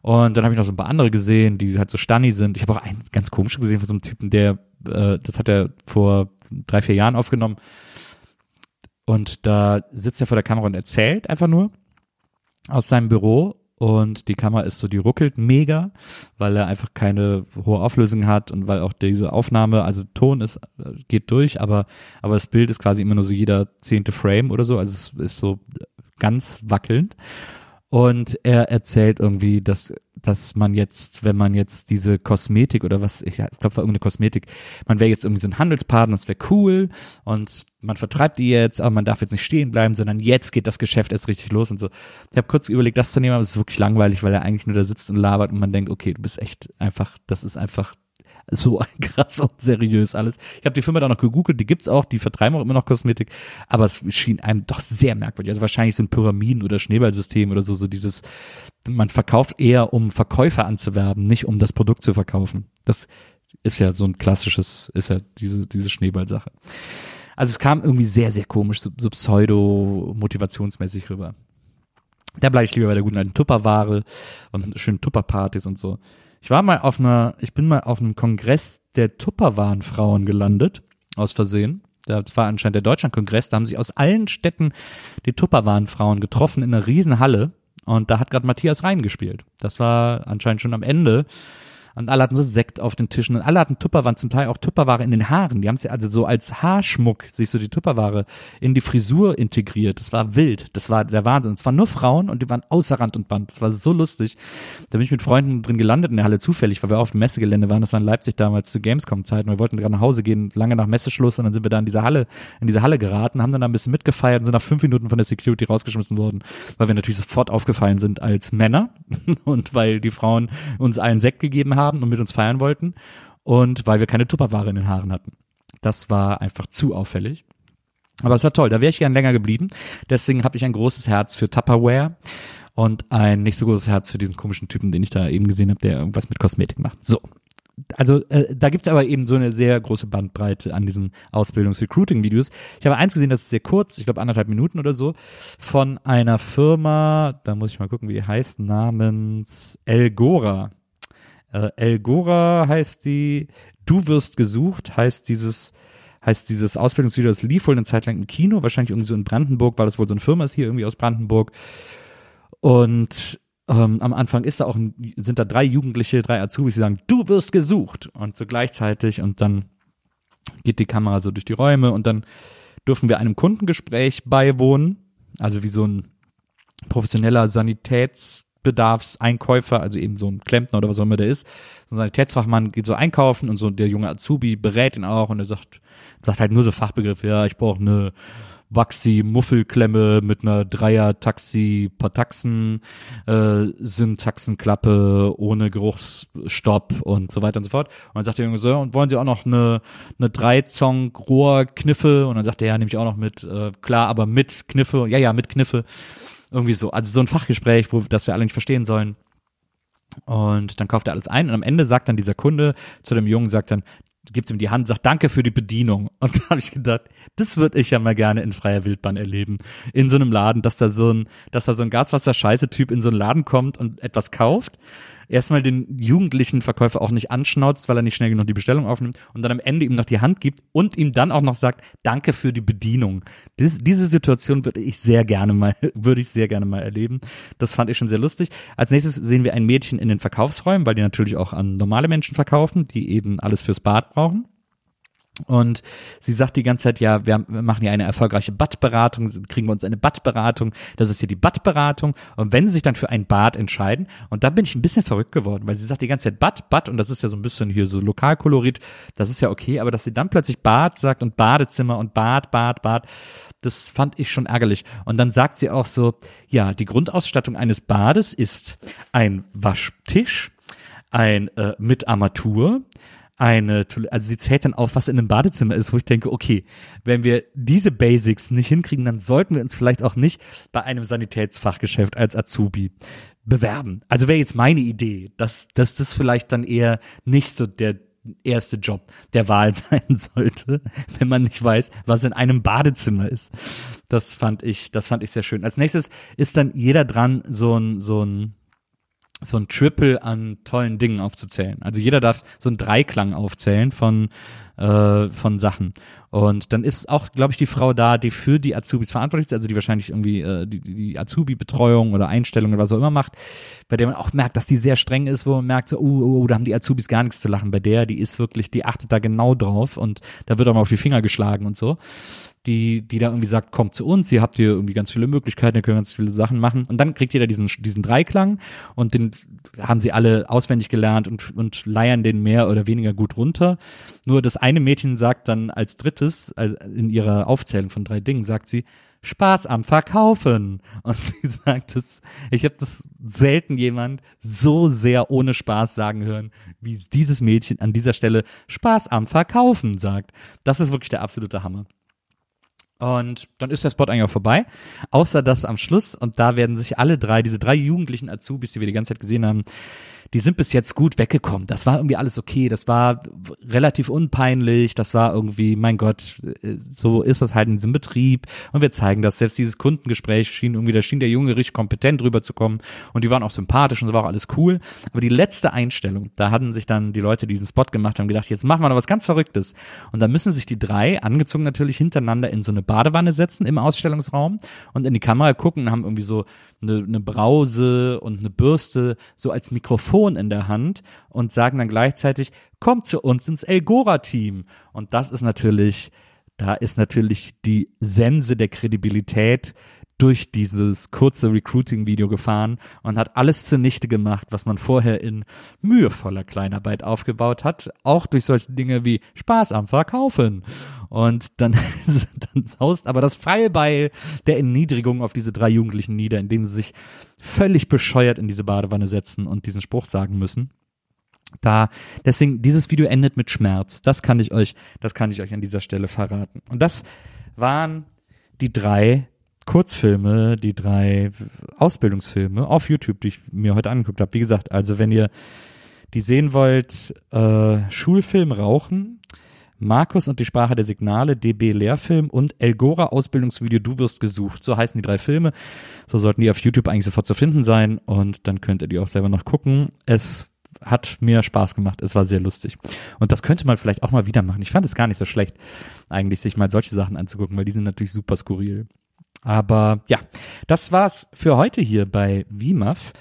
Und dann habe ich noch so ein paar andere gesehen, die halt so Stunny sind. Ich habe auch einen ganz komisch gesehen von so einem Typen, der, äh, das hat er vor drei, vier Jahren aufgenommen. Und da sitzt er vor der Kamera und erzählt einfach nur aus seinem Büro und die Kamera ist so, die ruckelt mega, weil er einfach keine hohe Auflösung hat und weil auch diese Aufnahme, also Ton ist, geht durch, aber, aber das Bild ist quasi immer nur so jeder zehnte Frame oder so, also es ist so ganz wackelnd. Und er erzählt irgendwie, dass, dass man jetzt, wenn man jetzt diese Kosmetik oder was, ich glaube, war irgendeine Kosmetik, man wäre jetzt irgendwie so ein Handelspartner, das wäre cool und man vertreibt die jetzt, aber man darf jetzt nicht stehen bleiben, sondern jetzt geht das Geschäft erst richtig los und so. Ich habe kurz überlegt, das zu nehmen, aber es ist wirklich langweilig, weil er eigentlich nur da sitzt und labert und man denkt, okay, du bist echt einfach, das ist einfach so krass und seriös alles. Ich habe die Firma da noch gegoogelt, die gibt's auch, die vertreiben auch immer noch Kosmetik, aber es schien einem doch sehr merkwürdig. Also wahrscheinlich ein Pyramiden- oder Schneeballsystem oder so, so dieses, man verkauft eher, um Verkäufer anzuwerben, nicht um das Produkt zu verkaufen. Das ist ja so ein klassisches, ist ja diese, diese Schneeballsache. Also es kam irgendwie sehr, sehr komisch, so, so pseudo-motivationsmäßig rüber. Da bleibe ich lieber bei der guten alten Tupperware und schönen Tupperpartys und so. Ich war mal auf einer, ich bin mal auf einem Kongress der Tupperwarenfrauen gelandet, aus Versehen. Das war anscheinend der Deutschlandkongress, da haben sich aus allen Städten die Tupperwarenfrauen getroffen in einer riesen Halle und da hat gerade Matthias Reim gespielt. Das war anscheinend schon am Ende und alle hatten so Sekt auf den Tischen und alle hatten Tupperwaren, zum Teil auch Tupperware in den Haaren. Die haben sie also so als Haarschmuck sich so die Tupperware in die Frisur integriert. Das war wild. Das war der Wahnsinn. Es waren nur Frauen und die waren außer Rand und Band. Das war so lustig. Da bin ich mit Freunden drin gelandet in der Halle zufällig, weil wir auf dem Messegelände waren. Das war in Leipzig damals zu Gamescom-Zeiten. Wir wollten gerade nach Hause gehen, lange nach Messeschluss und dann sind wir da in diese Halle, in diese Halle geraten, haben dann da ein bisschen mitgefeiert und sind nach fünf Minuten von der Security rausgeschmissen worden, weil wir natürlich sofort aufgefallen sind als Männer und weil die Frauen uns allen Sekt gegeben haben und mit uns feiern wollten und weil wir keine Tupperware in den Haaren hatten. Das war einfach zu auffällig. Aber es war toll, da wäre ich gern länger geblieben. Deswegen habe ich ein großes Herz für Tupperware und ein nicht so großes Herz für diesen komischen Typen, den ich da eben gesehen habe, der irgendwas mit Kosmetik macht. So, also äh, da gibt's aber eben so eine sehr große Bandbreite an diesen Ausbildungs-Recruiting-Videos. Ich habe eins gesehen, das ist sehr kurz, ich glaube anderthalb Minuten oder so, von einer Firma, da muss ich mal gucken, wie die heißt, namens Elgora. Äh, Elgora heißt die, Du wirst gesucht, heißt dieses heißt dieses Ausbildungsvideo, das lief wohl eine Zeit lang im Kino, wahrscheinlich irgendwie so in Brandenburg, weil das wohl so eine Firma ist hier irgendwie aus Brandenburg. Und ähm, am Anfang ist da auch ein, sind da drei Jugendliche, drei Azubis, die sagen, du wirst gesucht. Und so gleichzeitig und dann geht die Kamera so durch die Räume und dann dürfen wir einem Kundengespräch beiwohnen, also wie so ein professioneller Sanitätsbedarfseinkäufer, also eben so ein Klempner oder was auch immer der ist. So ein Sanitätsfachmann geht so einkaufen und so der junge Azubi berät ihn auch und er sagt, sagt halt nur so Fachbegriffe, ja, ich brauche eine Waxi-Muffelklemme mit einer Dreier-Taxi-Pataxen, äh, Syntaxenklappe ohne Geruchsstopp und so weiter und so fort. Und dann sagt der Junge so, und wollen Sie auch noch eine, eine Dreizong-Rohr-Kniffe? Und dann sagt er, ja, nehme ich auch noch mit, äh, klar, aber mit Kniffe, ja, ja, mit Kniffe. Irgendwie so. Also so ein Fachgespräch, wo das wir alle nicht verstehen sollen. Und dann kauft er alles ein und am Ende sagt dann dieser Kunde zu dem Jungen, sagt dann, gibt ihm die Hand, sagt Danke für die Bedienung. Und da habe ich gedacht, das würde ich ja mal gerne in freier Wildbahn erleben. In so einem Laden, dass da so ein, dass da so ein Gaswasser-Scheiße-Typ in so einen Laden kommt und etwas kauft erstmal den jugendlichen Verkäufer auch nicht anschnauzt, weil er nicht schnell genug die Bestellung aufnimmt und dann am Ende ihm noch die Hand gibt und ihm dann auch noch sagt, danke für die Bedienung. Dies, diese Situation würde ich sehr gerne mal, würde ich sehr gerne mal erleben. Das fand ich schon sehr lustig. Als nächstes sehen wir ein Mädchen in den Verkaufsräumen, weil die natürlich auch an normale Menschen verkaufen, die eben alles fürs Bad brauchen. Und sie sagt die ganze Zeit, ja, wir machen ja eine erfolgreiche Badberatung, kriegen wir uns eine Badberatung, das ist hier die Badberatung. Und wenn sie sich dann für ein Bad entscheiden, und da bin ich ein bisschen verrückt geworden, weil sie sagt die ganze Zeit Bad, Bad, und das ist ja so ein bisschen hier so Lokalkolorit, das ist ja okay, aber dass sie dann plötzlich Bad sagt und Badezimmer und Bad, Bad, Bad, das fand ich schon ärgerlich. Und dann sagt sie auch so, ja, die Grundausstattung eines Bades ist ein Waschtisch, ein äh, mit Armatur, eine, also sie zählt dann auf, was in einem Badezimmer ist, wo ich denke, okay, wenn wir diese Basics nicht hinkriegen, dann sollten wir uns vielleicht auch nicht bei einem Sanitätsfachgeschäft als Azubi bewerben. Also wäre jetzt meine Idee, dass, dass das vielleicht dann eher nicht so der erste Job der Wahl sein sollte, wenn man nicht weiß, was in einem Badezimmer ist. Das fand ich, das fand ich sehr schön. Als nächstes ist dann jeder dran, so ein, so ein, so ein Triple an tollen Dingen aufzuzählen. Also jeder darf so einen Dreiklang aufzählen von äh, von Sachen. Und dann ist auch, glaube ich, die Frau da, die für die Azubis verantwortlich ist, also die wahrscheinlich irgendwie äh, die, die Azubi-Betreuung oder Einstellung oder was auch immer macht, bei der man auch merkt, dass die sehr streng ist, wo man merkt, so, oh, oh, oh, da haben die Azubis gar nichts zu lachen. Bei der, die ist wirklich, die achtet da genau drauf und da wird auch mal auf die Finger geschlagen und so die, die da irgendwie sagt, kommt zu uns, ihr habt hier irgendwie ganz viele Möglichkeiten, ihr könnt ganz viele Sachen machen. Und dann kriegt jeder diesen, diesen Dreiklang und den haben sie alle auswendig gelernt und, und leiern den mehr oder weniger gut runter. Nur das eine Mädchen sagt dann als drittes, also in ihrer Aufzählung von drei Dingen, sagt sie, Spaß am Verkaufen. Und sie sagt es, ich habe das selten jemand so sehr ohne Spaß sagen hören, wie dieses Mädchen an dieser Stelle Spaß am Verkaufen sagt. Das ist wirklich der absolute Hammer. Und dann ist der Spot eigentlich auch vorbei. Außer dass am Schluss, und da werden sich alle drei, diese drei jugendlichen Azubis, die wir die ganze Zeit gesehen haben, die sind bis jetzt gut weggekommen. Das war irgendwie alles okay. Das war relativ unpeinlich. Das war irgendwie, mein Gott, so ist das halt in diesem Betrieb. Und wir zeigen das. Selbst dieses Kundengespräch schien irgendwie, da schien der Junge richtig kompetent rüberzukommen. Und die waren auch sympathisch und so war auch alles cool. Aber die letzte Einstellung, da hatten sich dann die Leute, die diesen Spot gemacht haben, gedacht, jetzt machen wir noch was ganz Verrücktes. Und dann müssen sich die drei, angezogen natürlich, hintereinander in so eine Badewanne setzen im Ausstellungsraum und in die Kamera gucken und haben irgendwie so eine, eine Brause und eine Bürste so als Mikrofon in der Hand und sagen dann gleichzeitig, kommt zu uns ins Elgora-Team. Und das ist natürlich, da ist natürlich die Sense der Kredibilität durch dieses kurze Recruiting-Video gefahren und hat alles zunichte gemacht, was man vorher in mühevoller Kleinarbeit aufgebaut hat, auch durch solche Dinge wie Spaß am Verkaufen. Und dann, dann saust aber das Pfeilbeil der Erniedrigung auf diese drei Jugendlichen nieder, indem sie sich völlig bescheuert in diese Badewanne setzen und diesen Spruch sagen müssen da deswegen dieses Video endet mit Schmerz. Das kann ich euch, das kann ich euch an dieser Stelle verraten. Und das waren die drei Kurzfilme, die drei Ausbildungsfilme auf YouTube, die ich mir heute angeguckt habe. Wie gesagt, also wenn ihr die sehen wollt, äh, Schulfilm Rauchen, Markus und die Sprache der Signale, DB Lehrfilm und Elgora Ausbildungsvideo Du wirst gesucht. So heißen die drei Filme. So sollten die auf YouTube eigentlich sofort zu finden sein und dann könnt ihr die auch selber noch gucken. Es hat mir Spaß gemacht. Es war sehr lustig. Und das könnte man vielleicht auch mal wieder machen. Ich fand es gar nicht so schlecht, eigentlich sich mal solche Sachen anzugucken, weil die sind natürlich super skurril. Aber ja, das war's für heute hier bei VMAF.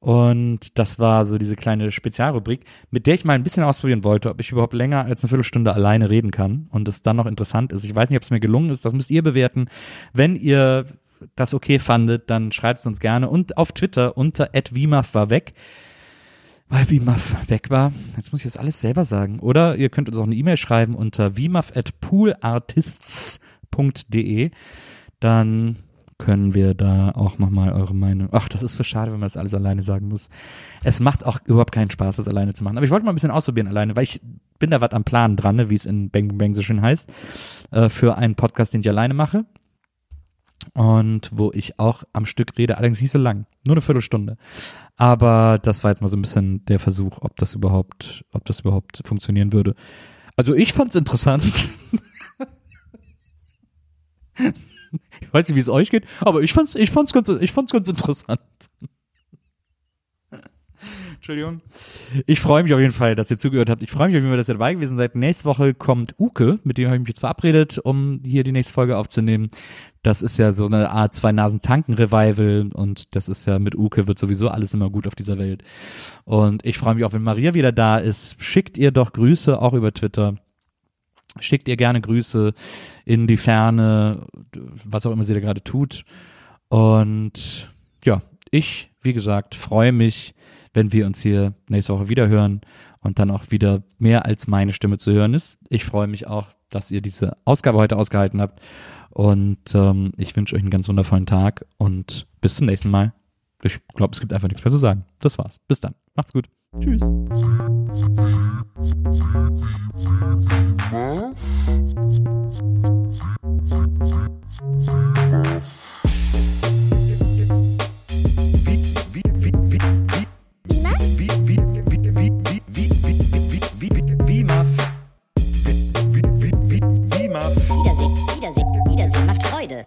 Und das war so diese kleine Spezialrubrik, mit der ich mal ein bisschen ausprobieren wollte, ob ich überhaupt länger als eine Viertelstunde alleine reden kann und es dann noch interessant ist. Ich weiß nicht, ob es mir gelungen ist, das müsst ihr bewerten. Wenn ihr das okay fandet, dann schreibt es uns gerne und auf Twitter unter @wimaf war weg. Weil Wimaf weg war. Jetzt muss ich das alles selber sagen. Oder ihr könnt uns auch eine E-Mail schreiben unter wimaf@poolartists.de. Dann können wir da auch nochmal eure Meinung. Ach, das ist so schade, wenn man das alles alleine sagen muss. Es macht auch überhaupt keinen Spaß, das alleine zu machen. Aber ich wollte mal ein bisschen ausprobieren alleine, weil ich bin da was am Plan dran, ne, wie es in Bang Bang so schön heißt, äh, für einen Podcast, den ich alleine mache. Und wo ich auch am Stück rede, allerdings nicht so lang, nur eine Viertelstunde. Aber das war jetzt mal so ein bisschen der Versuch, ob das überhaupt, ob das überhaupt funktionieren würde. Also ich fand's interessant. Ich weiß nicht, wie es euch geht, aber ich fand's, ich fand's ganz, ich fand's ganz interessant. Entschuldigung. Ich freue mich auf jeden Fall, dass ihr zugehört habt. Ich freue mich auf jeden Fall, dass ihr dabei gewesen seid. Nächste Woche kommt Uke, mit dem habe ich mich jetzt verabredet, um hier die nächste Folge aufzunehmen. Das ist ja so eine Art Zwei-Nasen-Tanken-Revival und das ist ja mit Uke wird sowieso alles immer gut auf dieser Welt. Und ich freue mich auch, wenn Maria wieder da ist. Schickt ihr doch Grüße auch über Twitter. Schickt ihr gerne Grüße in die Ferne, was auch immer sie da gerade tut. Und ja, ich, wie gesagt, freue mich, wenn wir uns hier nächste Woche wieder hören und dann auch wieder mehr als meine Stimme zu hören ist. Ich freue mich auch, dass ihr diese Ausgabe heute ausgehalten habt. Und ähm, ich wünsche euch einen ganz wundervollen Tag und bis zum nächsten Mal. Ich glaube, es gibt einfach nichts mehr zu sagen. Das war's. Bis dann. Macht's gut. Tschüss. Wiedersehen, Wiedersehen, Wiedersehen macht Freude.